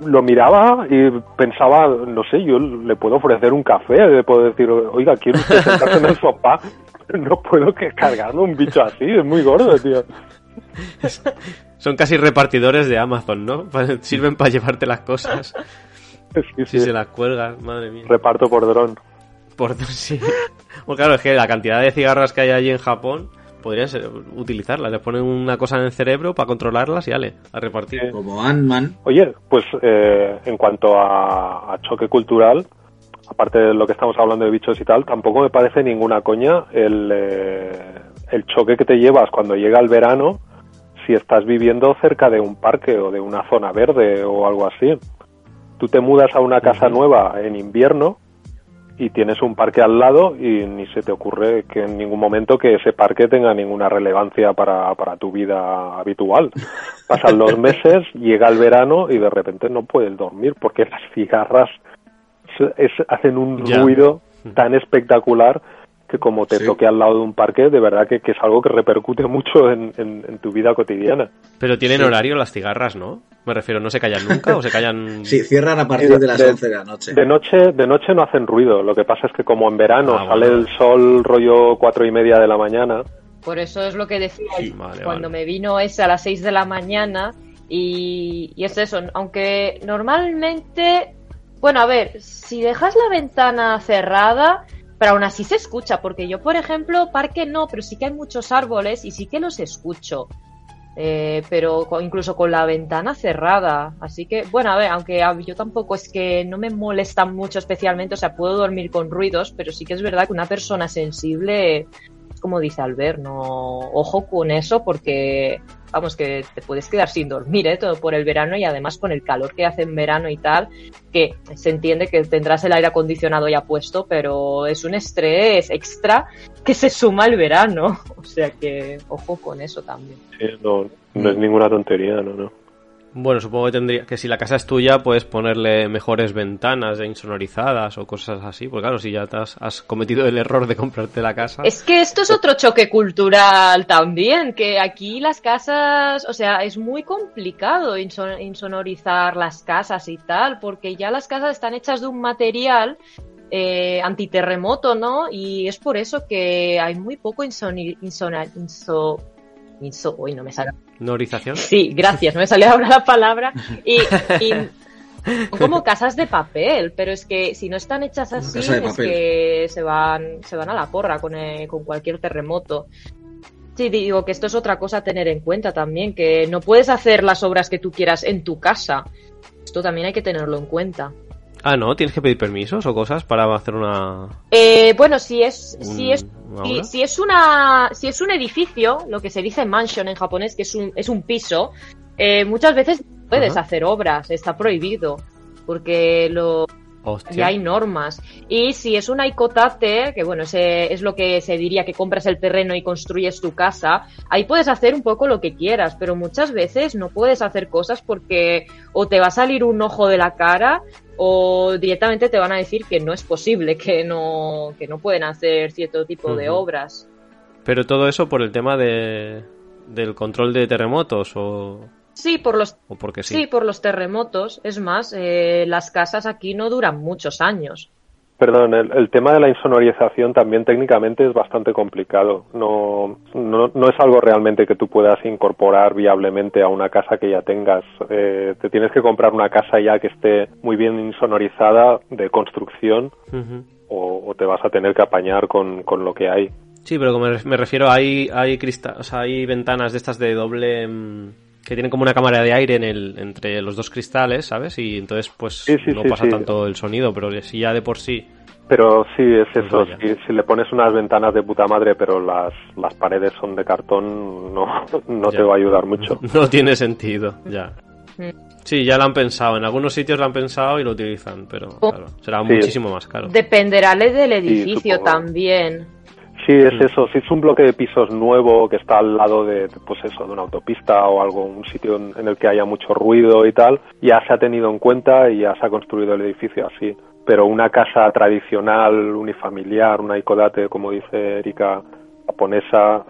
lo miraba y pensaba, no sé, yo le puedo ofrecer un café, le puedo decir, oiga, quiero usted sentarse en el sofá, no puedo que cargarme un bicho así, es muy gordo, tío. Son casi repartidores de Amazon, ¿no? Sirven para llevarte las cosas. Sí, Si se las cuelgas, madre mía. reparto por dron. Por sí. Bueno, claro, es que la cantidad de cigarras que hay allí en Japón podrían ser, utilizarlas. Les ponen una cosa en el cerebro para controlarlas y ale, a repartir. Como Ant-Man. Oye, pues eh, en cuanto a, a choque cultural, aparte de lo que estamos hablando de bichos y tal, tampoco me parece ninguna coña el, eh, el choque que te llevas cuando llega el verano si estás viviendo cerca de un parque o de una zona verde o algo así. Tú te mudas a una casa nueva en invierno y tienes un parque al lado y ni se te ocurre que en ningún momento que ese parque tenga ninguna relevancia para, para tu vida habitual. Pasan los meses, llega el verano y de repente no puedes dormir porque las cigarras es- hacen un Ya. ruido tan espectacular que como te Sí. toque al lado de un parque, de verdad que, que es algo que repercute mucho en, en- en tu vida cotidiana. Pero tienen Sí. horario las cigarras, ¿no? Me refiero, ¿no se callan nunca o se callan...? Sí, cierran a partir de las de- 11 de la noche. De noche, de noche no hacen ruido, lo que pasa es que como en verano Ah, sale bueno. el sol rollo cuatro y media de la mañana, Por eso es lo que decía Vale, cuando vale. me vino ese a las 6 de la mañana y, y es eso, aunque normalmente, bueno, a ver, si dejas la ventana cerrada, pero aún así se escucha, porque yo, por ejemplo, parque no, pero sí que hay muchos árboles y sí que los escucho. Eh, pero incluso con la ventana cerrada. Así que, bueno, a ver, aunque yo tampoco es que no me molesta mucho especialmente, o sea, puedo dormir con ruidos, pero sí que es verdad que una persona sensible, como dice Albert, no, ojo con eso porque, vamos, que te puedes quedar sin dormir, ¿eh? Todo por el verano y además con el calor que hace en verano y tal, que se entiende que tendrás el aire acondicionado ya puesto, pero es un estrés extra que se suma al verano. O sea que, ojo con eso también. sí, no, no es ninguna tontería, no, no. Bueno, supongo que tendría que si la casa es tuya, puedes ponerle mejores ventanas insonorizadas o cosas así. Porque claro, si ya has, cometido el error de comprarte la casa. Es que esto es otro choque cultural también, que aquí las casas, o sea, es muy complicado inso- insonorizar las casas y tal, porque ya las casas están hechas de un material eh, antiterremoto, ¿no? Y es por eso que hay muy poco insoni- insona- inso, inso, uy, no me sale. Sí, gracias, no me sale ahora la palabra. Y, como casas de papel, pero es que si no están hechas así, es papel. que se van, se van a la porra con, eh, con cualquier terremoto. Sí, digo que esto es otra cosa a tener en cuenta también, que no puedes hacer las obras que tú quieras en tu casa. Esto también hay que tenerlo en cuenta. Ah, no, tienes que pedir permisos o cosas para hacer una. Eh, bueno, si es, si es Si, es una, si es un edificio, lo que se dice mansion en japonés, que es un, es un piso, eh, muchas veces puedes Ajá. hacer obras, está prohibido, porque lo, Hostia. ya hay normas. Y si es una ikotate, que bueno, ese es lo que se diría que compras el terreno y construyes tu casa, ahí puedes hacer un poco lo que quieras, pero muchas veces no puedes hacer cosas porque o te va a salir un ojo de la cara o directamente te van a decir que no es posible, que no, que no pueden hacer cierto tipo de obras. Pero todo eso por el tema de del control de terremotos o, Sí, por los o porque Sí, sí. por los terremotos. Es más, eh, las casas aquí no duran muchos años. Perdón, el, el tema de la insonorización también técnicamente es bastante complicado. No, no, no es algo realmente que tú puedas incorporar viablemente a una casa que ya tengas. Eh, te tienes que comprar una casa ya que esté muy bien insonorizada de construcción o, o te vas a tener que apañar con, con lo que hay. Sí, pero como me ref- me refiero, hay, hay, crista- o sea, hay ventanas de estas de doble. Que tienen como una cámara de aire en el, entre los dos cristales, ¿sabes? Y entonces, pues Sí, sí, no sí, pasa sí. tanto el sonido, pero si ya de por sí. Pero sí, es Pues eso. Si, si le pones unas ventanas de puta madre, pero las, las paredes son de cartón, no, no Ya. te va a ayudar mucho. No tiene sentido, ya. Mm. Sí, ya lo han pensado. En algunos sitios lo han pensado y lo utilizan, pero Oh. claro, será Sí. muchísimo más caro. Dependerá del edificio también. Sí, es eso. Si es un bloque de pisos nuevo que está al lado de, pues eso, de una autopista o algo, un sitio en, el que haya mucho ruido y tal, ya se ha tenido en cuenta y ya se ha construido el edificio así. Pero una casa tradicional, unifamiliar, una ikodate, como dice Erika, japonesa,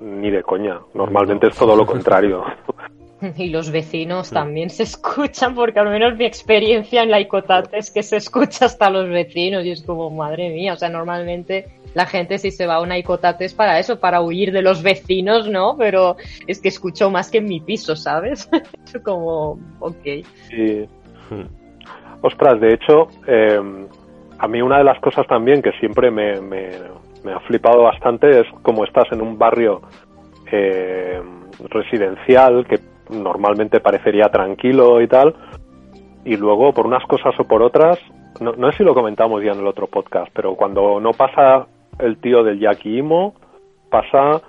ni de coña. Normalmente es todo lo contrario. Y los vecinos también se escuchan, porque al menos mi experiencia en la Icotate es que se escucha hasta los vecinos y es como, madre mía, o sea, normalmente la gente si se va a una Icotate es para eso, para huir de los vecinos, ¿no? Pero es que escucho más que en mi piso, ¿sabes? es como, ok. Sí. Ostras, de hecho, eh, a mí una de las cosas también que siempre me, me, ha flipado bastante es como estás en un barrio eh, residencial que normalmente parecería tranquilo y tal, y luego por unas cosas o por otras, no, no sé si lo comentamos ya en el otro podcast, pero cuando no pasa el tío del Imo, pasa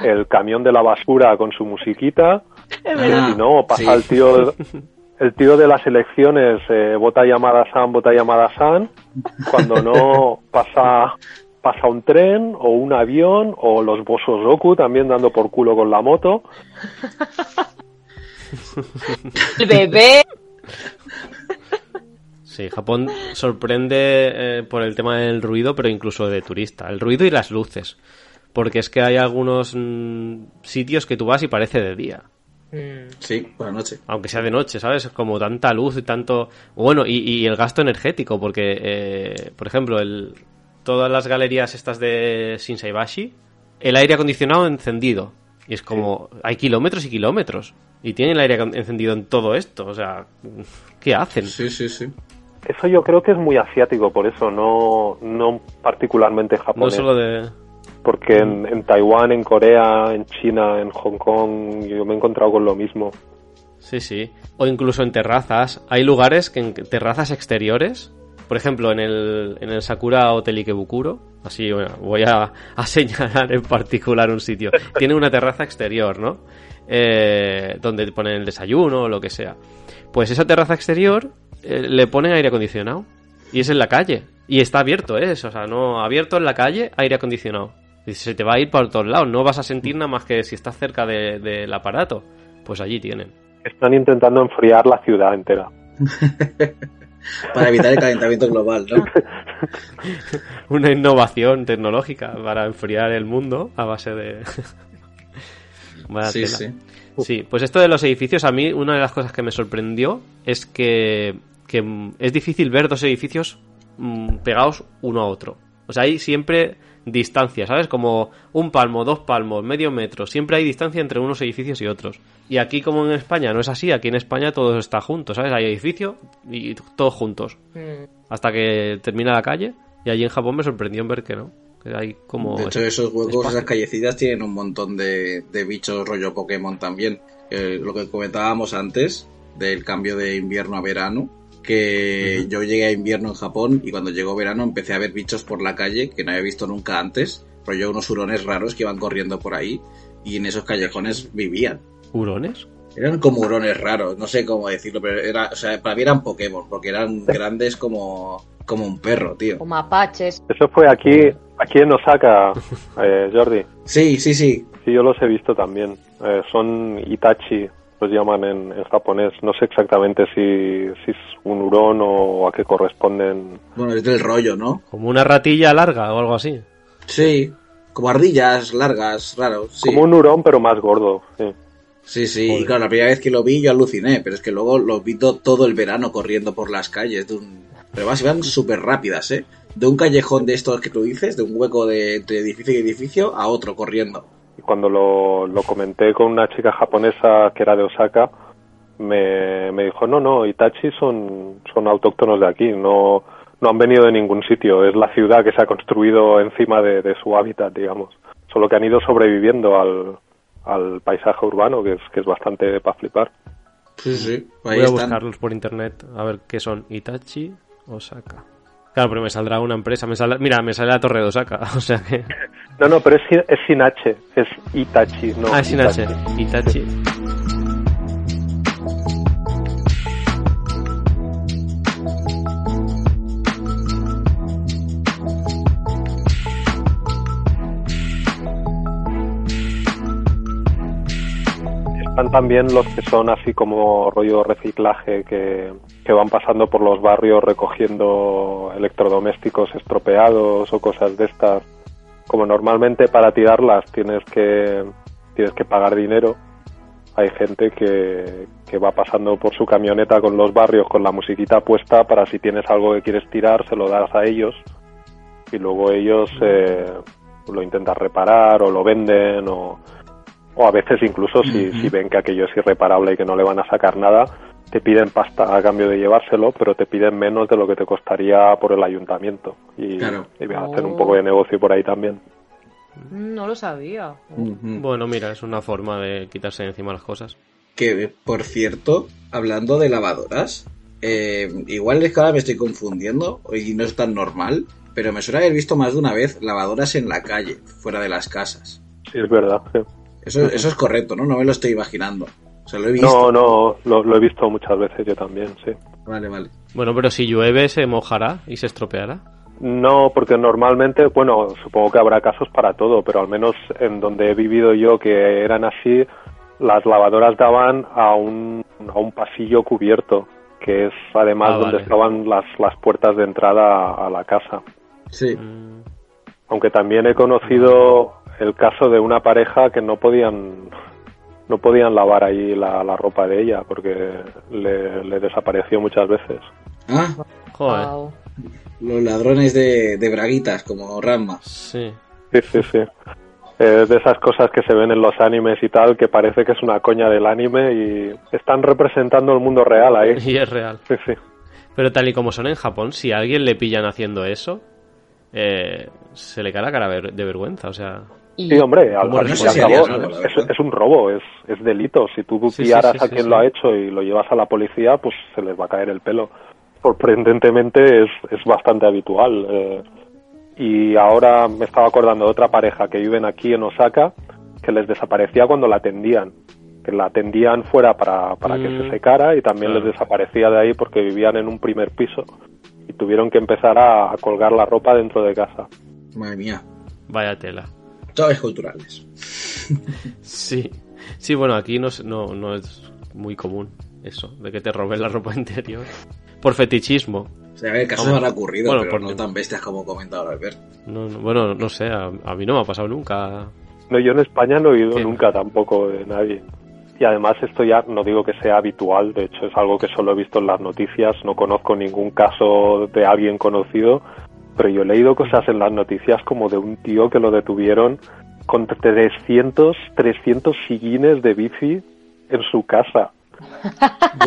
el camión de la basura con su musiquita, y no, pasa el tío el tío de las elecciones, eh, vota llamada San, vota llamada San, cuando no pasa pasa un tren o un avión o los bosos Roku también dando por culo con la moto. El bebé. Sí, Japón sorprende eh, por el tema del ruido, pero incluso de turista. El ruido y las luces. Porque es que hay algunos mm, sitios que tú vas y parece de día. Mm. Sí, por la noche. Aunque sea de noche, ¿sabes? Como tanta luz y tanto... Bueno, y, el gasto energético, porque, eh, por ejemplo, el, todas las galerías estas de Shinsaibashi, el aire acondicionado encendido. Y es como, hay kilómetros y kilómetros. Y tienen el aire encendido en todo esto. O sea, ¿qué hacen? Sí, sí, sí. Eso yo creo que es muy asiático, por eso, no, no particularmente japonés. No solo de... Porque en, en Taiwán, en Corea, en China, en Hong Kong, yo me he encontrado con lo mismo. Sí, sí. O incluso en terrazas. Hay lugares que en terrazas exteriores por ejemplo, en el, en el Sakura Hotel Ikebukuro, así bueno, voy a, señalar en particular un sitio, tiene una terraza exterior, ¿no? Eh, donde ponen el desayuno o lo que sea. Pues esa terraza exterior eh, le ponen aire acondicionado y es en la calle y está abierto, ¿eh? O sea, no abierto en la calle, aire acondicionado. Y se te va a ir por todos lados, no vas a sentir nada más que si estás cerca del aparato. Pues allí tienen. Están intentando enfriar la ciudad entera. para evitar el calentamiento global, ¿no? Una innovación tecnológica para enfriar el mundo a base de... sí, sí. Sí, pues esto de los edificios, a mí una de las cosas que me sorprendió es que, que es difícil ver dos edificios mm, pegados uno a otro. O sea, hay siempre distancia, ¿sabes? Como un palmo, dos palmos, medio metro. Siempre hay distancia entre unos edificios y otros. Y aquí, como en España, no es así. Aquí en España todo está junto, ¿sabes? Hay edificio y todos juntos. Mm. Hasta que termina la calle. Y allí en Japón me sorprendió en ver que no. Que hay como. De hecho, esos huecos, esas callecidas tienen un montón de, bichos rollo Pokémon también. lo que comentábamos antes del cambio de invierno a verano que yo llegué a invierno en Japón y cuando llegó verano empecé a ver bichos por la calle que no había visto nunca antes, yo unos hurones raros que iban corriendo por ahí y en esos callejones vivían. ¿Hurones? Eran como hurones raros, no sé cómo decirlo, pero era, o sea, para mí eran Pokémon, porque eran grandes como, como un perro, tío. Como mapaches. Eso fue aquí, aquí en Osaka, eh, Jordi. Sí, sí, sí. Sí, yo los he visto también. Eh, son Itachi, los llaman en, japonés. No sé exactamente si, si, es un hurón o a qué corresponden. Bueno, es del rollo, ¿no? Como una ratilla larga o algo así. Sí, como ardillas largas, raro. Como un hurón, pero más gordo, sí. Sí, sí, y claro, la primera vez que lo vi yo aluciné, pero es que luego lo vi todo el verano corriendo por las calles de un... Pero más, iban súper rápidas, ¿eh? De un callejón de estos que tú dices, de un hueco de, de edificio y edificio, a otro corriendo cuando lo, lo comenté con una chica japonesa que era de Osaka, me, me dijo, no, no, Itachi son, son autóctonos de aquí, no, no han venido de ningún sitio, es la ciudad que se ha construido encima de, su hábitat, digamos. Solo que han ido sobreviviendo al, al paisaje urbano, que es, que es bastante para flipar. Sí, sí. Voy a buscarlos por internet a ver qué son Itachi, Osaka. Claro, pero me saldrá una empresa. Me mira, me sale la Torre de Osaka. O sea que. No, no, pero es, es sin H. Es Itachi, no. Ah, es sin H. Itachi. Están también los que son así como rollo reciclaje, que, que van pasando por los barrios recogiendo electrodomésticos estropeados o cosas de estas. Como normalmente para tirarlas tienes que, tienes que pagar dinero, hay gente que, que va pasando por su camioneta con los barrios con la musiquita puesta para si tienes algo que quieres tirar, se lo das a ellos y luego ellos eh, lo intentan reparar o lo venden o, o a veces incluso si, ven que aquello es irreparable y que no le van a sacar nada, te piden pasta a cambio de llevárselo, pero te piden menos de lo que te costaría por el ayuntamiento y, Claro. y a hacer un Oh. poco de negocio por ahí también. No lo sabía. Bueno, mira, es una forma de quitarse de encima las cosas. Que, por cierto, hablando de lavadoras, eh, igual es que ahora me estoy confundiendo y no es tan normal, pero me suele haber visto más de una vez lavadoras en la calle, fuera de las casas. Sí, es verdad. sí. Eso, eso es correcto, ¿no? No me lo estoy imaginando. O sea, lo he visto. No, no, lo, lo he visto muchas veces yo también, sí. Vale, vale. Bueno, pero si llueve se mojará y se estropeará. No, porque normalmente, bueno, supongo que habrá casos para todo, pero al menos en donde he vivido yo que eran así, las lavadoras daban a un, a un pasillo cubierto, que es además Ah, donde vale. estaban las, las puertas de entrada a, a la casa. Sí. Mm, Aunque también he conocido el caso de una pareja que no podían no podían lavar ahí la, la ropa de ella porque le, le desapareció muchas veces. Ah, Joder. Los ladrones de, de braguitas, como Ranma. Sí. Sí, sí, sí. Eh, de esas cosas que se ven en los animes y tal, que parece que es una coña del anime y están representando el mundo real ahí. Y es real. Sí, sí. Pero tal y como son en Japón, si a alguien le pillan haciendo eso, eh, se le cae la cara de vergüenza. O sea, Y Sí, hombre, al, ¿Cómo al no cabo, es, un robo, es, es delito. Si tú Sí, sí, pillaras sí, a quien sí. lo ha hecho y lo llevas a la policía, pues se les va a caer el pelo. Sorprendentemente es, es bastante habitual. eh, y ahora me estaba acordando de otra pareja que viven aquí en Osaka, que les desaparecía cuando la atendían. Que la atendían fuera para, para que Mm, se secara y también claro. les desaparecía de ahí porque vivían en un primer piso y tuvieron que empezar a, a colgar la ropa dentro de casa. Madre mía. vaya tela. Choques culturales. Sí. Sí, bueno, aquí no, es- no, no es muy común eso, de que te roben la ropa interior. Por fetichismo. O sea, casos Hombre, han ocurrido, bueno, pero por- no tan bestias como comentaba Albert. No, no- bueno, no sé, a, a mí no me ha pasado nunca. No, yo en España no he oído nunca tampoco de nadie. Y además esto ya no digo que sea habitual, de hecho es algo que solo he visto en las noticias, no conozco ningún caso de alguien conocido, pero yo he leído cosas en las noticias como de un tío que lo detuvieron con 300, 300 sillines de bici en su casa.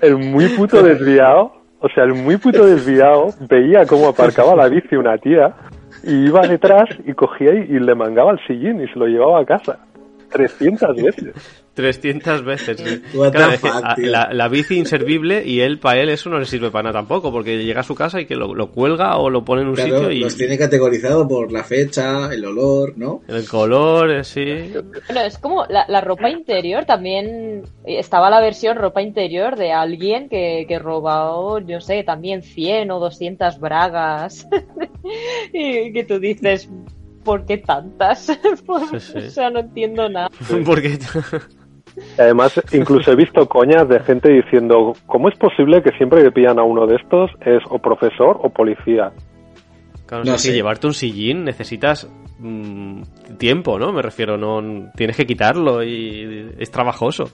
El muy puto desviado, o sea, el muy puto desviado veía cómo aparcaba la bici una tía y iba detrás y cogía y, y le mangaba el sillín y se lo llevaba a casa. 300 veces. 300 veces. sí. Claro, es que fuck, la, la bici inservible y él, para él, eso no le sirve para nada tampoco, porque llega a su casa y que lo, lo cuelga o lo pone en un Claro, sitio y los tiene categorizado por la fecha, el olor, ¿no? el color, eh, sí. Bueno, es como la, la ropa interior también. Estaba la versión ropa interior de alguien que, que robó, yo sé, también 100 o 200 bragas. y que tú dices, ¿por qué tantas? Sí, sí. O sea, no entiendo nada. Porque además, incluso he visto coñas de gente diciendo, ¿cómo es posible que siempre que pillan a uno de estos es o profesor o policía? Claro, No es que sé. llevarte un sillín necesitas mm, tiempo, ¿no? Me refiero, no tienes que quitarlo y es trabajoso.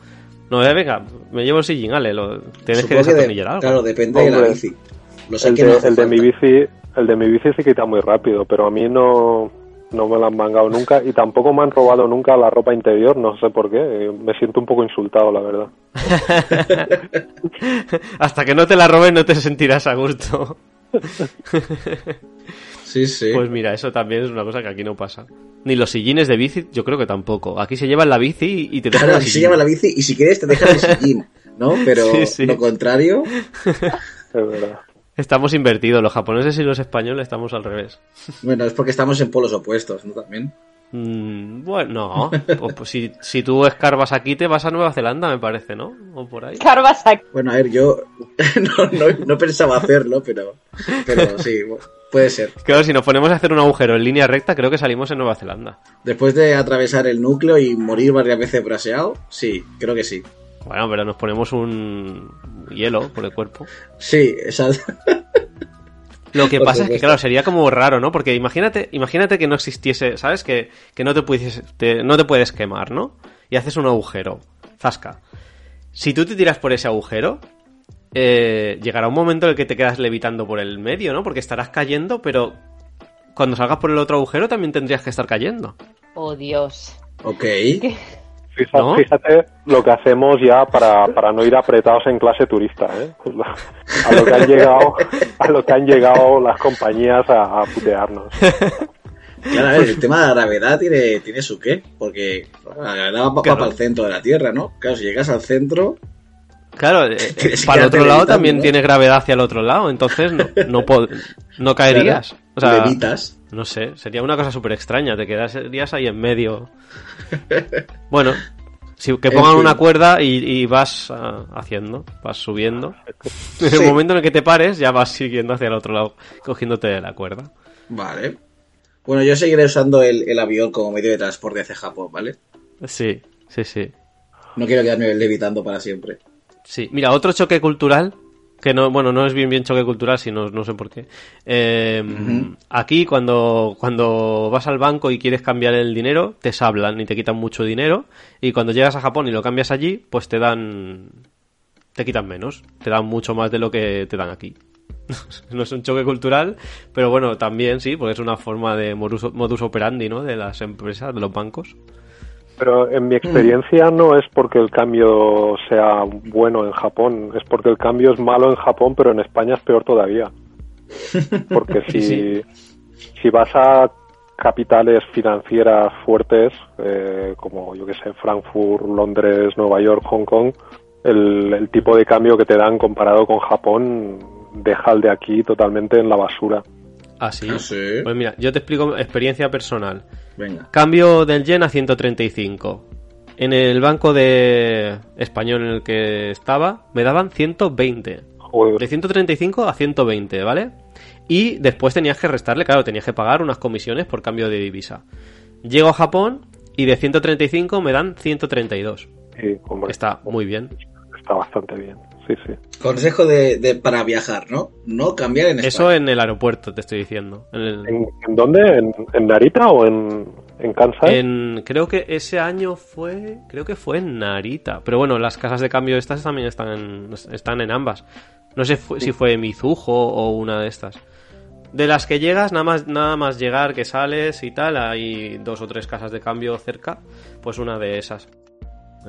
No, eh, venga, me llevo el sillín, ale, lo, tienes que de- desatornillar algo. Claro, depende de la bici. Lo sé El de, no el de mi bici, el de mi bici se quita muy rápido, pero a mí no, no me lo han mangado nunca y tampoco me han robado nunca la ropa interior, no sé por qué. eh, Me siento un poco insultado, la verdad. Hasta que no te la robes no te sentirás a gusto. Sí, sí. Pues mira, eso también es una cosa que aquí no pasa. Ni los sillines de bici, yo creo que tampoco. Aquí se llevan la bici y te dejan Claro, el aquí se llama la bici y si quieres te dejan el sillín, ¿no? Pero Sí, sí. lo contrario, Es verdad. Estamos invertidos, los japoneses y los españoles estamos al revés. bueno, es porque estamos en polos opuestos, ¿no? También. Mm, bueno, no. Pues, pues si, si tú escarbas aquí, te vas a Nueva Zelanda, me parece, ¿no? O por ahí. Carvas aquí. Bueno, a ver, yo no, no, no pensaba hacerlo, pero, pero sí, puede ser. Claro, si nos ponemos a hacer un agujero en línea recta, creo que salimos en Nueva Zelanda. Después de atravesar el núcleo y morir varias veces braseado, sí, creo que sí. Bueno, pero nos ponemos un hielo por el cuerpo. Sí, exacto. Lo que pasa es que, claro, sería como raro, ¿no? Porque imagínate, imagínate que no existiese, ¿sabes? Que, que no te puedes, te- no te puedes quemar, ¿no? Y haces un agujero, zasca. Si tú te tiras por ese agujero, eh, llegará un momento en el que te quedas levitando por el medio, ¿no? Porque estarás cayendo, pero cuando salgas por el otro agujero también tendrías que estar cayendo. Oh, Dios. Ok. Fíjate, ¿No? fíjate lo que hacemos ya para, para no ir apretados en clase turista, ¿eh? Pues lo- a lo que han llegado, a lo que han llegado las compañías a, a putearnos. Claro, a ver, el tema de la gravedad tiene, tiene su qué, porque la gravedad va, para el centro de la Tierra, ¿no? Claro, si llegas al centro, Claro, eh, para el otro lado también ¿no? tiene gravedad hacia el otro lado, entonces no, no, caerías. claro, O sea, levitas. No sé, sería una cosa súper extraña, te quedarías ahí en medio. Bueno, si, que En pongan fin. una cuerda y, y vas ah, haciendo, vas subiendo. En Sí. el momento en el que te pares, ya vas siguiendo hacia el otro lado, cogiéndote de la cuerda. Vale. Bueno, yo seguiré usando el, el avión como medio de transporte hacia Japón, ¿vale? Sí, sí, sí. No quiero quedarme levitando para siempre. Sí, mira, otro choque cultural, que no, bueno, no es bien bien choque cultural, sino no sé por qué. Eh. Aquí, cuando, cuando vas al banco y quieres cambiar el dinero, te sablan y te quitan mucho dinero. Y cuando llegas a Japón y lo cambias allí, pues te dan. te quitan menos. Te dan mucho más de lo que te dan aquí. no es un choque cultural, pero bueno, también sí, porque es una forma de modus, modus operandi, ¿no? De las empresas, de los bancos. Pero en mi experiencia no es porque el cambio sea bueno en Japón, es porque el cambio es malo en Japón, pero en España es peor todavía. Porque si, Sí, si vas a capitales financieras fuertes, eh, como yo que sé, Frankfurt, Londres, Nueva York, Hong Kong, el, el tipo de cambio que te dan comparado con Japón deja el de aquí totalmente en la basura. Así. Ah, sí. Pues mira, yo te explico experiencia personal. Venga. Cambio del yen a 135. En el banco de español en el que estaba me daban 120. Joder, De 135 a 120, ¿vale? Y después tenías que restarle, claro, tenías que pagar unas comisiones por cambio de divisa. Llego a Japón y de 135 me dan 132. sí, hombre, Está muy bien. está bastante bien. Sí, sí. Consejo de, de- para viajar, ¿no? No cambiar en Eso España. en el aeropuerto, te estoy diciendo. En el- ¿En, en dónde? ¿En, en Narita o en, en Kansai? En, creo que ese año fue, creo que fue en Narita. Pero bueno, las casas de cambio estas también están en, están en ambas. No sé fu- si fue Mizuho o una de estas. De las que llegas, nada más, nada más llegar, que sales y tal, hay dos o tres casas de cambio cerca, pues una de esas.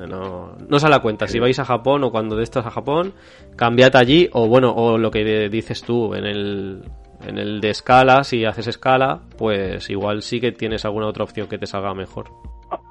No, no se la cuenta. Si vais a Japón o cuando de a Japón, cambiad allí o bueno, o lo que dices tú en el, en el de escala, si haces escala, pues igual sí que tienes alguna otra opción que te salga mejor.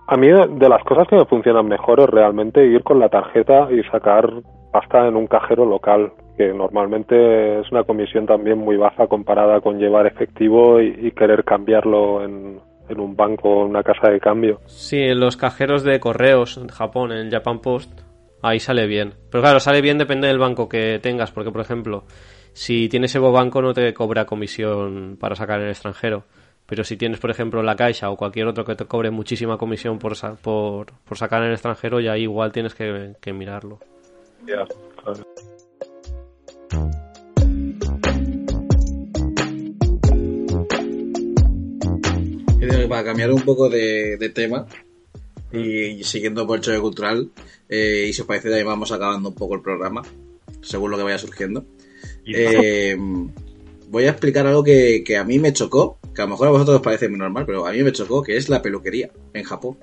A mí de, de las cosas que me funcionan mejor es realmente ir con la tarjeta y sacar pasta en un cajero local, que normalmente es una comisión también muy baja comparada con llevar efectivo y, y querer cambiarlo en, en un banco o en una casa de cambio. Sí, en los cajeros de correos en Japón, en Japan Post, ahí sale bien. Pero claro, sale bien depende del banco que tengas, porque por ejemplo, si tienes Evo Banco no te cobra comisión para sacar en el extranjero. Pero si tienes, por ejemplo, la Caixa o cualquier otro que te cobre muchísima comisión por, sa- por, por sacar en el extranjero, ya ahí igual tienes que, que mirarlo. claro. Creo que para cambiar un poco de, de tema y siguiendo por el choque cultural, eh, y si os parece, también vamos acabando un poco el programa, según lo que vaya surgiendo. Eh, voy a explicar algo que, que a mí me chocó, que a lo mejor a vosotros os parece muy normal, pero a mí me chocó, que es la peluquería en Japón.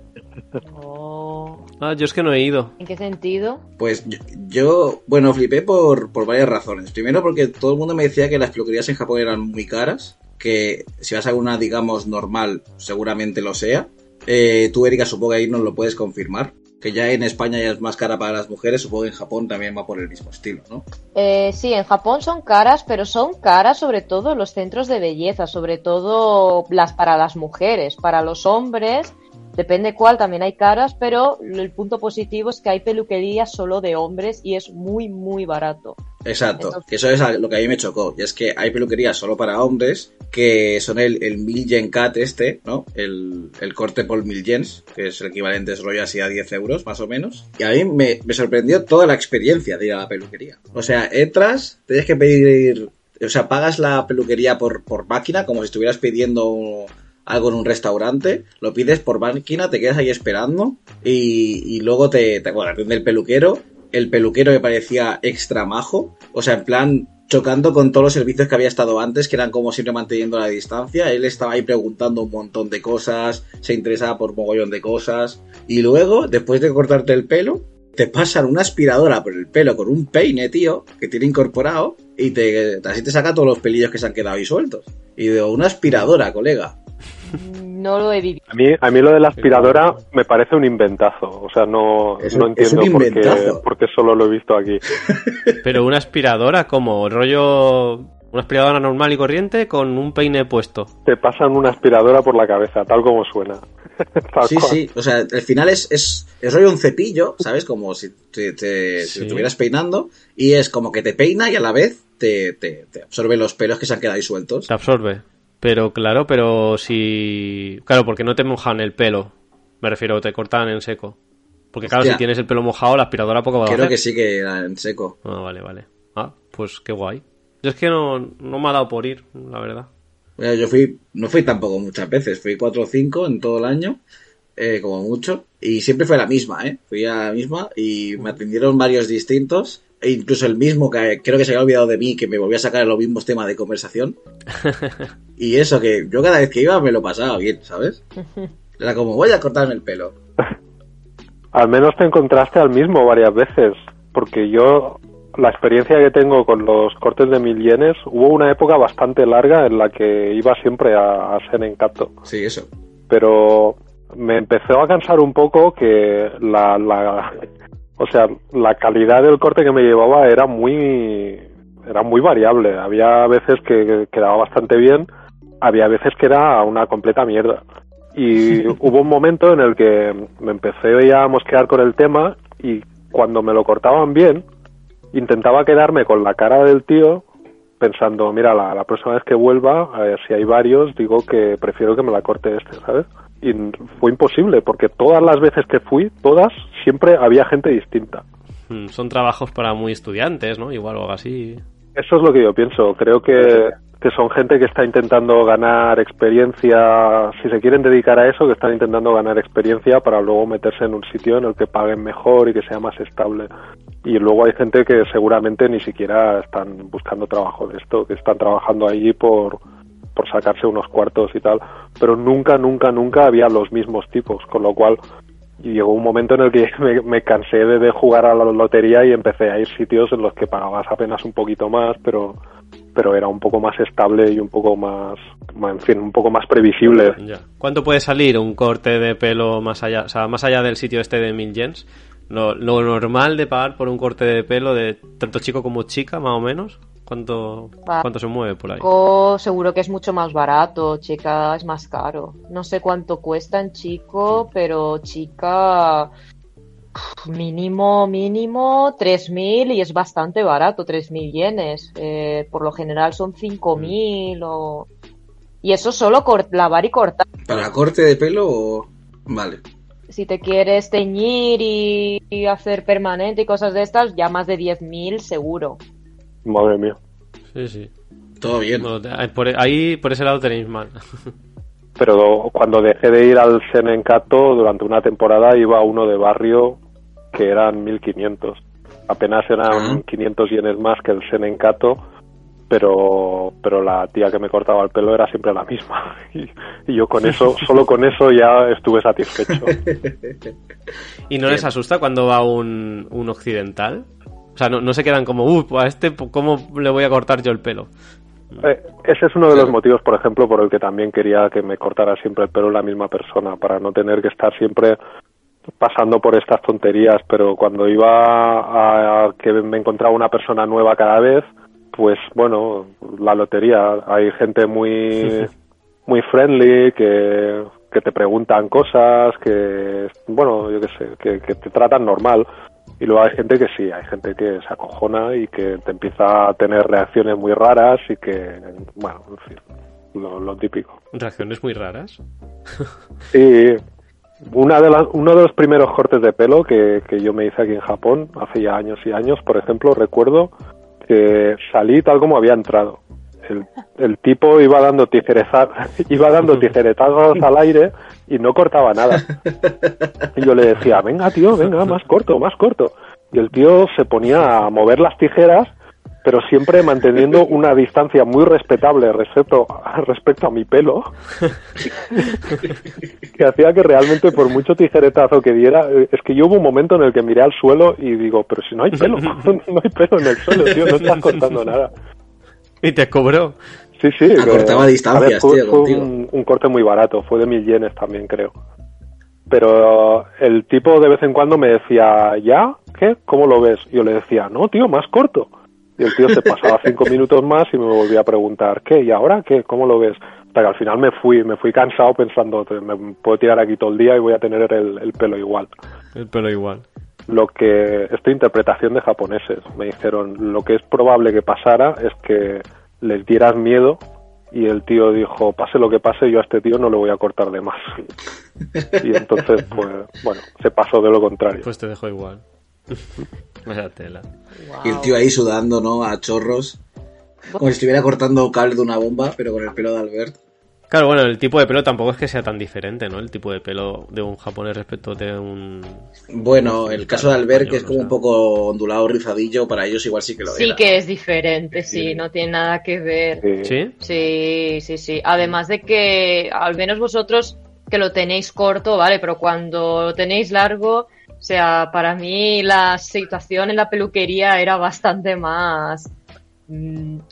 Oh, Ah, yo es que no he ido. ¿En qué sentido? Pues yo, yo, bueno, flipé por, por varias razones. Primero porque todo el mundo me decía que las peluquerías en Japón eran muy caras, que si vas a una, digamos, normal, seguramente lo sea. Eh, tú, Erika, supongo que ahí nos lo puedes confirmar. Que ya en España ya es más cara para las mujeres, supongo que en Japón también va por el mismo estilo, ¿no? Eh, sí, en Japón son caras, pero son caras sobre todo los centros de belleza, sobre todo las para las mujeres. Para los hombres, depende cuál, también hay caras, pero el punto positivo es que hay peluquería solo de hombres y es muy, muy barato. Exacto, que eso es lo que a mí me chocó. Y es que hay peluquerías solo para hombres, que son el, el Mil Cat este, ¿no? El, el corte por Mil Yens, que es el equivalente es rollo así a 10 euros, más o menos. Y a mí me, me sorprendió toda la experiencia de ir a la peluquería. O sea, entras, tienes que pedir... O sea, pagas la peluquería por, por máquina, como si estuvieras pidiendo algo en un restaurante, lo pides por máquina, te quedas ahí esperando y, luego te, te bueno, atiende el peluquero. El peluquero me parecía extra majo, o sea, en plan chocando con todos los servicios que había estado antes, que eran como siempre manteniendo la distancia. Él estaba ahí preguntando un montón de cosas, se interesaba por mogollón de cosas. Y luego, después de cortarte el pelo, te pasan una aspiradora por el pelo con un peine, tío, que tiene incorporado, y te, así te saca todos los pelillos que se han quedado ahí sueltos. Y digo, una aspiradora, colega. No lo he vivido. A mí, a mí lo de la aspiradora me parece un inventazo. O sea, no, Es no entiendo un por qué, inventazo. por qué solo lo he visto aquí. Pero una aspiradora, como rollo. Una aspiradora normal y corriente con un peine puesto. Te pasan una aspiradora por la cabeza, tal como suena. Tal Sí, cual. sí, o sea, al final es, es, es rollo un cepillo, ¿sabes? Como si te, te- si Sí. te estuvieras peinando y es como que te peina y a la vez te, te, te absorbe los pelos que se han quedado ahí sueltos. Te absorbe. Pero claro, pero si. Claro, porque no te mojan el pelo. Me refiero, te cortan en seco. Porque claro, Hostia. si tienes el pelo mojado, la aspiradora poco va a Creo que sí que era en seco. Ah, vale, vale. Ah, pues qué guay. Yo es que no, no me ha dado por ir, la verdad. Mira, Yo fui, no fui tampoco muchas veces, fui cuatro o cinco en todo el año, eh, como mucho, y siempre fue la misma, ¿eh? Fui a la misma y me atendieron varios distintos, e incluso el mismo que creo que se había olvidado de mí, que me volvía a sacar los mismos temas de conversación. y eso, que yo cada vez que iba me lo pasaba bien, ¿sabes? Era como, voy a cortarme el pelo. Al menos te encontraste al mismo varias veces, porque yo, la experiencia que tengo con los cortes de mil yenes, hubo una época bastante larga en la que iba siempre a, a Senencato, Sí, eso. pero me empezó a cansar un poco que la, la, o sea, la calidad del corte que me llevaba era muy, era muy variable. Había veces que quedaba bastante bien, había veces que era una completa mierda. Y hubo un momento en el que me empecé ya a mosquear con el tema y cuando me lo cortaban bien, intentaba quedarme con la cara del tío pensando, mira, la, la próxima vez que vuelva, a ver, si hay varios, digo que prefiero que me la corte este, ¿sabes? Y fue imposible, porque todas las veces que fui, todas, siempre había gente distinta. Mm, Son trabajos para muy estudiantes, ¿no? Igual o algo así. Eso es lo que yo pienso. Creo que, que son gente que está intentando ganar experiencia, si se quieren dedicar a eso, que están intentando ganar experiencia para luego meterse en un sitio en el que paguen mejor y que sea más estable. Y luego hay gente que seguramente ni siquiera están buscando trabajo de esto, que están trabajando allí por, por sacarse unos cuartos y tal. Pero nunca, nunca, nunca había los mismos tipos, con lo cual llegó un momento en el que me, cansé de, jugar a la lotería y empecé a ir sitios en los que pagabas apenas un poquito más, pero pero era un poco más estable y un poco más, en fin, un poco más previsible. ¿Cuánto puede salir un corte de pelo más allá, o sea, más allá del sitio este de mil yens? Lo normal de pagar por un corte de pelo de tanto chico como chica, más o menos. ¿Cuánto, cuánto se mueve por ahí? Chico seguro que es mucho más barato, chica es más caro. No sé cuánto cuesta en chico, pero chica mínimo, mínimo 3.000 y es bastante barato, 3.000 yenes. Eh, por lo general son 5.000 o... Y eso solo lavar y cortar. ¿Para corte de pelo o...? Vale. Si te quieres teñir y, y hacer permanente y cosas de estas, ya más de 10.000 seguro. Madre mía. Sí, sí. Todo bien. Bueno, te- ahí por, ahí por ese lado tenéis mal. Pero cuando dejé de ir al Senencato, durante una temporada iba a uno de barrio que eran 1500. Apenas eran Ah. 500 yenes más que el Senencato, pero, pero la tía que me cortaba el pelo era siempre la misma. Y, y yo con eso, solo con eso ya estuve satisfecho. ¿Y no les asusta cuando va un, un occidental? O sea, no, no se quedan como, uy, a este, ¿cómo le voy a cortar yo el pelo? Eh, ese es uno de los motivos, por ejemplo, por el que también quería que me cortara siempre el pelo la misma persona, para no tener que estar siempre pasando por estas tonterías, pero cuando iba a que me encontraba una persona nueva cada vez, pues bueno, la lotería. Hay gente muy, muy friendly que, que te preguntan cosas, que, bueno, yo qué sé, que, que te tratan normal. Y luego hay gente que sí, hay gente que se acojona y que te empieza a tener reacciones muy raras y que, bueno, en fin, lo, lo típico. ¿Reacciones muy raras? Sí, una de las, uno de los primeros cortes de pelo que, que yo me hice aquí en Japón, hace ya años y años, por ejemplo, recuerdo que salí tal como había entrado. El, el tipo iba dando iba dando tijeretazos al aire y no cortaba nada. Y yo le decía, venga tío, venga, más corto, más corto. Y el tío se ponía a mover las tijeras, pero siempre manteniendo una distancia muy respetable respecto, respecto a mi pelo, que hacía que realmente por mucho tijeretazo que diera, es que yo hubo un momento en el que miré al suelo y digo, pero si no hay pelo, no hay pelo en el suelo, tío, no estás cortando nada. ¿Y te cobró? Sí, sí. Acortaba que- distancias, a ver, fue, tío, fue contigo. un, un corte muy barato, fue de mil yenes también, creo. Pero el tipo de vez en cuando me decía, ¿ya? ¿Qué? ¿Cómo lo ves? Y yo le decía, no, tío, más corto. Y el tío se pasaba cinco minutos más y me volvía a preguntar, ¿qué? ¿Y ahora qué? ¿Cómo lo ves? Hasta que al final me fui, me fui cansado pensando, me puedo tirar aquí todo el día y voy a tener el, el pelo igual. El pelo igual. Lo que, esto interpretación de japoneses, me dijeron, lo que es probable que pasara es que les dieras miedo y el tío dijo, pase lo que pase, yo a este tío no le voy a cortar de más. Y entonces, pues, bueno, se pasó de lo contrario. Pues te dejo igual. Vaya tela. Y el tío ahí sudando, ¿no? A chorros. Como si estuviera cortando cable de una bomba, pero con el pelo de Albert. Claro, bueno, el tipo de pelo tampoco es que sea tan diferente, ¿no? El tipo de pelo de un japonés respecto de un... Bueno, el caso de Albert, que es como un poco ondulado, rizadillo, para ellos igual sí que lo Sí era. que es diferente, sí, Sí. no tiene nada que ver. Sí. ¿Sí? Sí, sí. Además de que, al menos vosotros que lo tenéis corto, ¿vale? Pero cuando lo tenéis largo, o sea, para mí la situación en la peluquería era bastante más,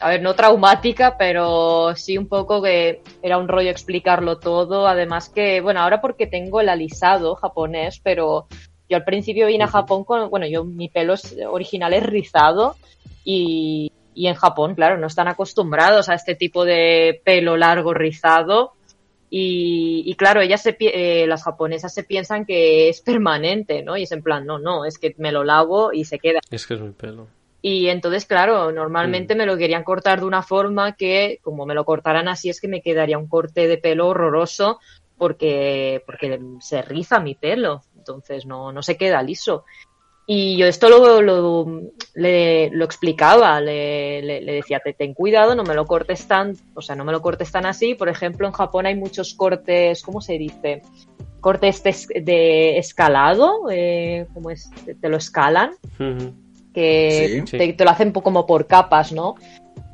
a ver, no traumática, pero sí un poco que era un rollo explicarlo todo. Además que, bueno, ahora porque tengo el alisado japonés, pero yo al principio vine a Japón con, bueno, yo mi pelo es- original es rizado y, y en Japón, claro, no están acostumbrados a este tipo de pelo largo rizado. Y, y claro, ellas se, eh, las japonesas se piensan que es permanente, ¿no? Y es en plan, no, no, es que me lo lavo y se queda. Es que es mi pelo. Y entonces, claro, Mm. normalmente me lo querían cortar de una forma que, como me lo cortaran así, es que me quedaría un corte de pelo horroroso porque, porque se riza mi pelo. Entonces no, no se queda liso. Y yo esto lo, lo, le, lo explicaba, le, le, le decía, "Te- ten cuidado, no me lo cortes tan, o sea, no me lo cortes tan así. Por ejemplo, en Japón hay muchos cortes, ¿cómo se dice? Cortes de, de escalado, eh, ¿cómo es? Te- lo escalan. Que Sí. te, te lo hacen como por capas, ¿no?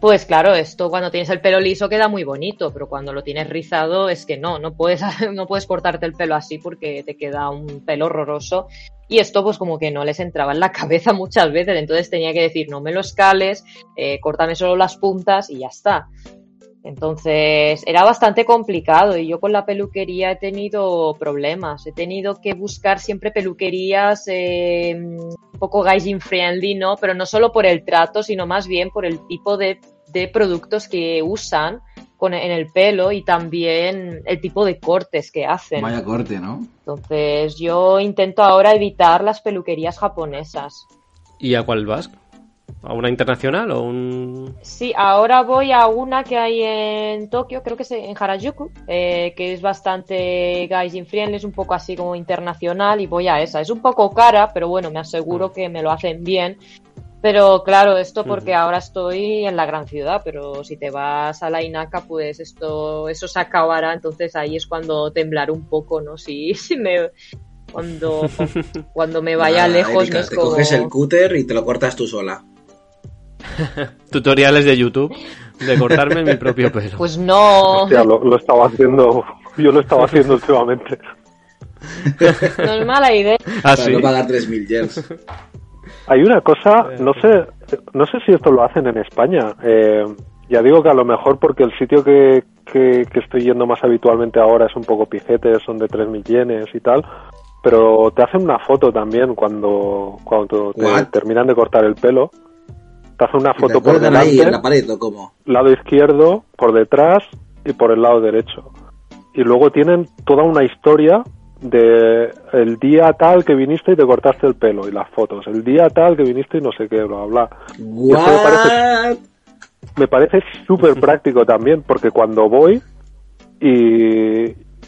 Pues claro, esto cuando tienes el pelo liso queda muy bonito, pero cuando lo tienes rizado es que no, no puedes, no puedes cortarte el pelo así porque te queda un pelo horroroso. Y esto pues como que no les entraba en la cabeza muchas veces, entonces tenía que decir, no me lo escales, eh, córtame solo las puntas y ya está. Entonces era bastante complicado y yo con la peluquería he tenido problemas. He tenido que buscar siempre peluquerías eh, un poco gaijin friendly, ¿no? Pero no solo por el trato, sino más bien por el tipo de, de productos que usan con, en el pelo y también el tipo de cortes que hacen. Vaya corte, ¿no? Entonces yo intento ahora evitar las peluquerías japonesas. ¿Y a cuál vas? ¿A una internacional o un...? Sí, ahora voy a una que hay en Tokio, creo que es en Harajuku, eh, que es bastante gaijin friendly, es un poco así como internacional y voy a esa. Es un poco cara, pero bueno, me aseguro que me lo hacen bien. Pero claro, esto porque ahora estoy en la gran ciudad, pero si te vas a la Inaka, pues esto, eso se acabará, entonces ahí es cuando temblaré un poco, ¿no? Si, si me, cuando, cuando me vaya Nada, lejos, Erika, no es te como... coges el cúter y te lo cortas tú sola. Tutoriales de YouTube de cortarme mi propio pelo. Pues no, Hostia, lo, lo estaba haciendo, yo lo estaba haciendo últimamente. no es mala idea. Ah, para sí. no pagar 3.000 yens. Hay una cosa, no sé, no sé si esto lo hacen en España. Eh, ya digo que a lo mejor porque el sitio que, que, que estoy yendo más habitualmente ahora es un poco pijete, son de 3.000 yenes y tal. pero te hacen una foto también cuando, cuando te terminan de cortar el pelo. Te hacen una ¿Y foto por delante, ahí en la pared o cómo? lado izquierdo, por detrás y por el lado derecho. Y luego tienen toda una historia de el día tal que viniste y te cortaste el pelo y las fotos. El día tal que viniste y no sé qué, bla, bla. me parece- What? Me parece súper práctico también, porque cuando voy y,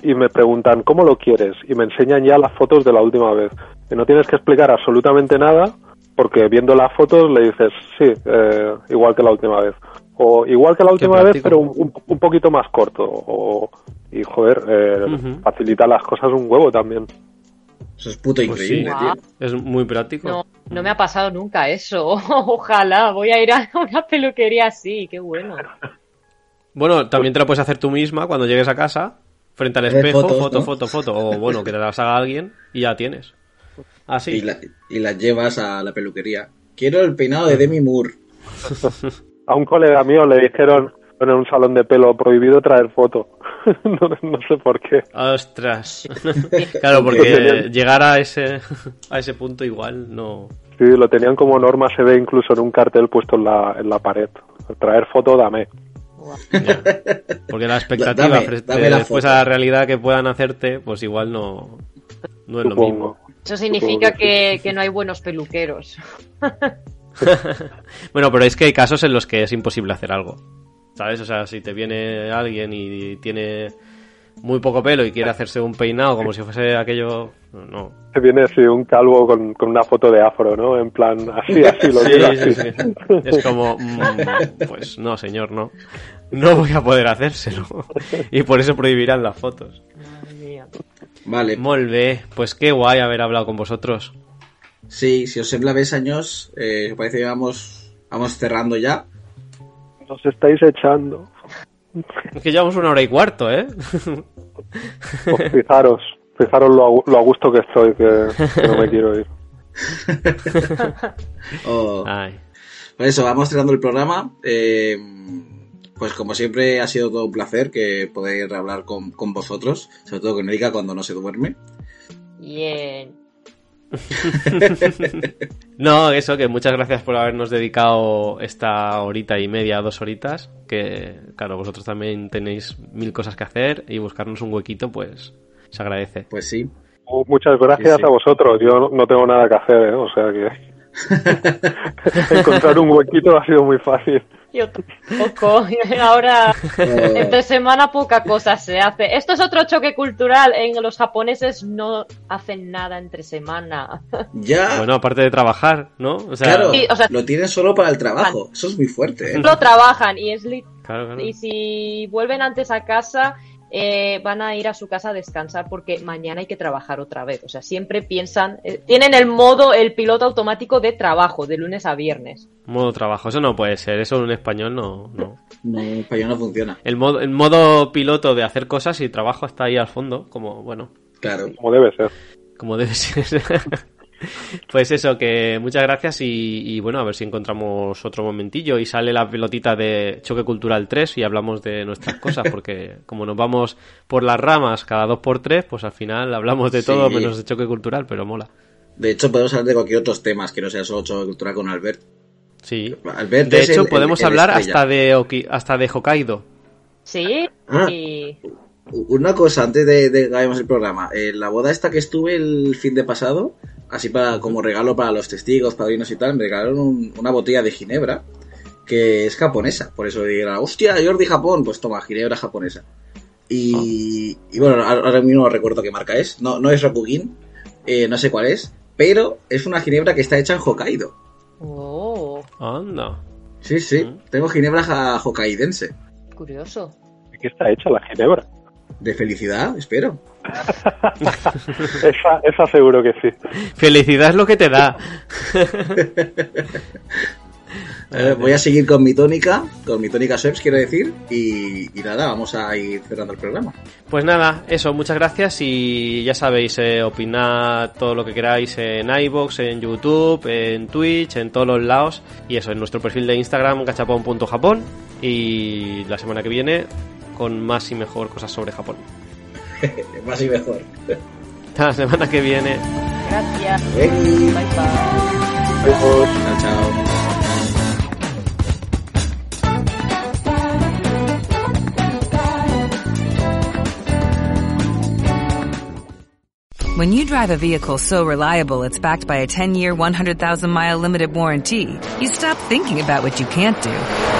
y me preguntan cómo lo quieres y me enseñan ya las fotos de la última vez, que no tienes que explicar absolutamente nada, porque viendo las fotos le dices, sí, eh, igual que la última vez. O igual que la última vez, pero un, un- poquito más corto. O, y joder, eh, facilita las cosas un huevo también. Eso es puto Pues increíble, sí. tío. Es muy práctico. No, no me ha pasado nunca eso. Ojalá, voy a ir a una peluquería así, qué bueno. Bueno, también te lo puedes hacer tú misma cuando llegues a casa, frente al espejo, fotos, foto, ¿no? foto, foto. O bueno, que te las haga alguien y ya tienes. Así. Y, la- y las llevas a la peluquería. Quiero el peinado de Demi Moore. A un colega mío le dijeron en un salón de pelo prohibido traer foto. no, no sé por qué. Ostras. claro, porque llegar a ese, a ese punto igual no. Sí, lo tenían como norma, se ve incluso en un cartel puesto en la, en la pared. Traer foto, dame. Ya. Porque la expectativa Dame- dame la después foto. a la realidad que puedan hacerte, pues igual no, no es lo mismo. Eso significa que que, que no hay buenos peluqueros. Bueno, pero es que hay casos en los que es imposible hacer algo. ¿Sabes? O sea, si te viene alguien y tiene muy poco pelo y quiere hacerse un peinado como si fuese aquello. No. Se viene así un calvo con, con una foto de afro, ¿no? En plan, así, así, lo Sí, sí, así. sí. Es como, mm, pues no, señor, no. No voy a poder hacérselo. Y por eso prohibirán las fotos. Vale. Molt bé, pues qué guay haber hablado con vosotros. Sí, si os sembla ves años, eh, parece que vamos, vamos cerrando ya. Nos estáis echando. Es que llevamos una hora y cuarto, ¿eh? Pues fijaros, fijaros lo, a gu- lo a gusto que estoy, que, que no me quiero ir. O- Ay. Por eso, vamos cerrando el programa. Eh, pues como siempre ha sido todo un placer que poder hablar con, con vosotros, sobre todo con Erika cuando no se duerme. Bien. No, eso, que muchas gracias por habernos dedicado esta horita y media, dos horitas. Que, claro, vosotros también tenéis mil cosas que hacer y buscarnos un huequito, pues se agradece. Pues sí. Mu- Muchas gracias Sí, sí. a vosotros. Yo no, no tengo nada que hacer, ¿eh? o sea que encontrar un huequito ha sido muy fácil. Yo tampoco. Ahora, Eh, entre semana poca cosa se hace. Esto es otro choque cultural. En los japoneses no hacen nada entre semana. ya, Bueno, aparte de trabajar, ¿no? O sea, claro, Sí, o sea- lo tienen solo para el trabajo. Eso es muy fuerte, ¿eh? Solo trabajan y es li- claro, claro. y si vuelven antes a casa eh, van a ir a su casa a descansar porque mañana hay que trabajar otra vez. O sea, siempre piensan, eh, tienen el modo, el piloto automático de trabajo de lunes a viernes. Modo trabajo, eso no puede ser, eso en un español no, no. No, en español no funciona. El modo, el modo piloto de hacer cosas y trabajo está ahí al fondo, como, bueno, Claro. Como debe ser. como debe ser. pues eso, que muchas gracias y, y bueno, a ver si encontramos otro momentillo y sale la pelotita de Choque Cultural 3 y hablamos de nuestras cosas, porque como nos vamos por las ramas cada dos por tres, pues al final hablamos de todo Sí. menos de Choque Cultural, pero mola. De hecho, podemos hablar de cualquier otros temas que no sea solo choque cultural con Albert. Sí. Albert De hecho, el- el- podemos el hablar estrella. hasta de, Oki- hasta de Hokkaido. Sí, Ah. y Una cosa antes de, de que hagamos el programa. En la boda esta que estuve el fin de pasado, así para como regalo para los testigos, padrinos y tal, me regalaron un- una botella de ginebra que es japonesa. Por eso diga, hostia, Jordi Japón, pues toma, ginebra japonesa. Y, y bueno, ahora ahora mismo no recuerdo qué marca es. No, no es Rokugin, eh, no sé cuál es, pero es una ginebra que está hecha en Hokkaido. oh, Anda. Sí, sí, Mm. tengo ginebra ja- hokkaidense. curioso. ¿De qué está hecha la ginebra? De felicidad, espero. Esa, esa seguro que sí. Felicidad es lo que te da. Voy a seguir con mi tónica, con mi tónica Sweps, quiero decir, y, y nada, vamos a ir cerrando el programa. Pues nada, eso, muchas gracias y ya sabéis, eh, opinad todo lo que queráis en iVoox, en YouTube, en Twitch, en todos los lados y eso, en nuestro perfil de Instagram, gachapon.japón y la semana que viene con más y mejor cosas sobre Japón. Más y mejor. Hasta la semana que viene. Gracias. Bye. Bye bye. Chao, chao. When you drive a vehicle so reliable it's backed by a 10-year, 100,000-mile limited warranty, you stop thinking about what you can't do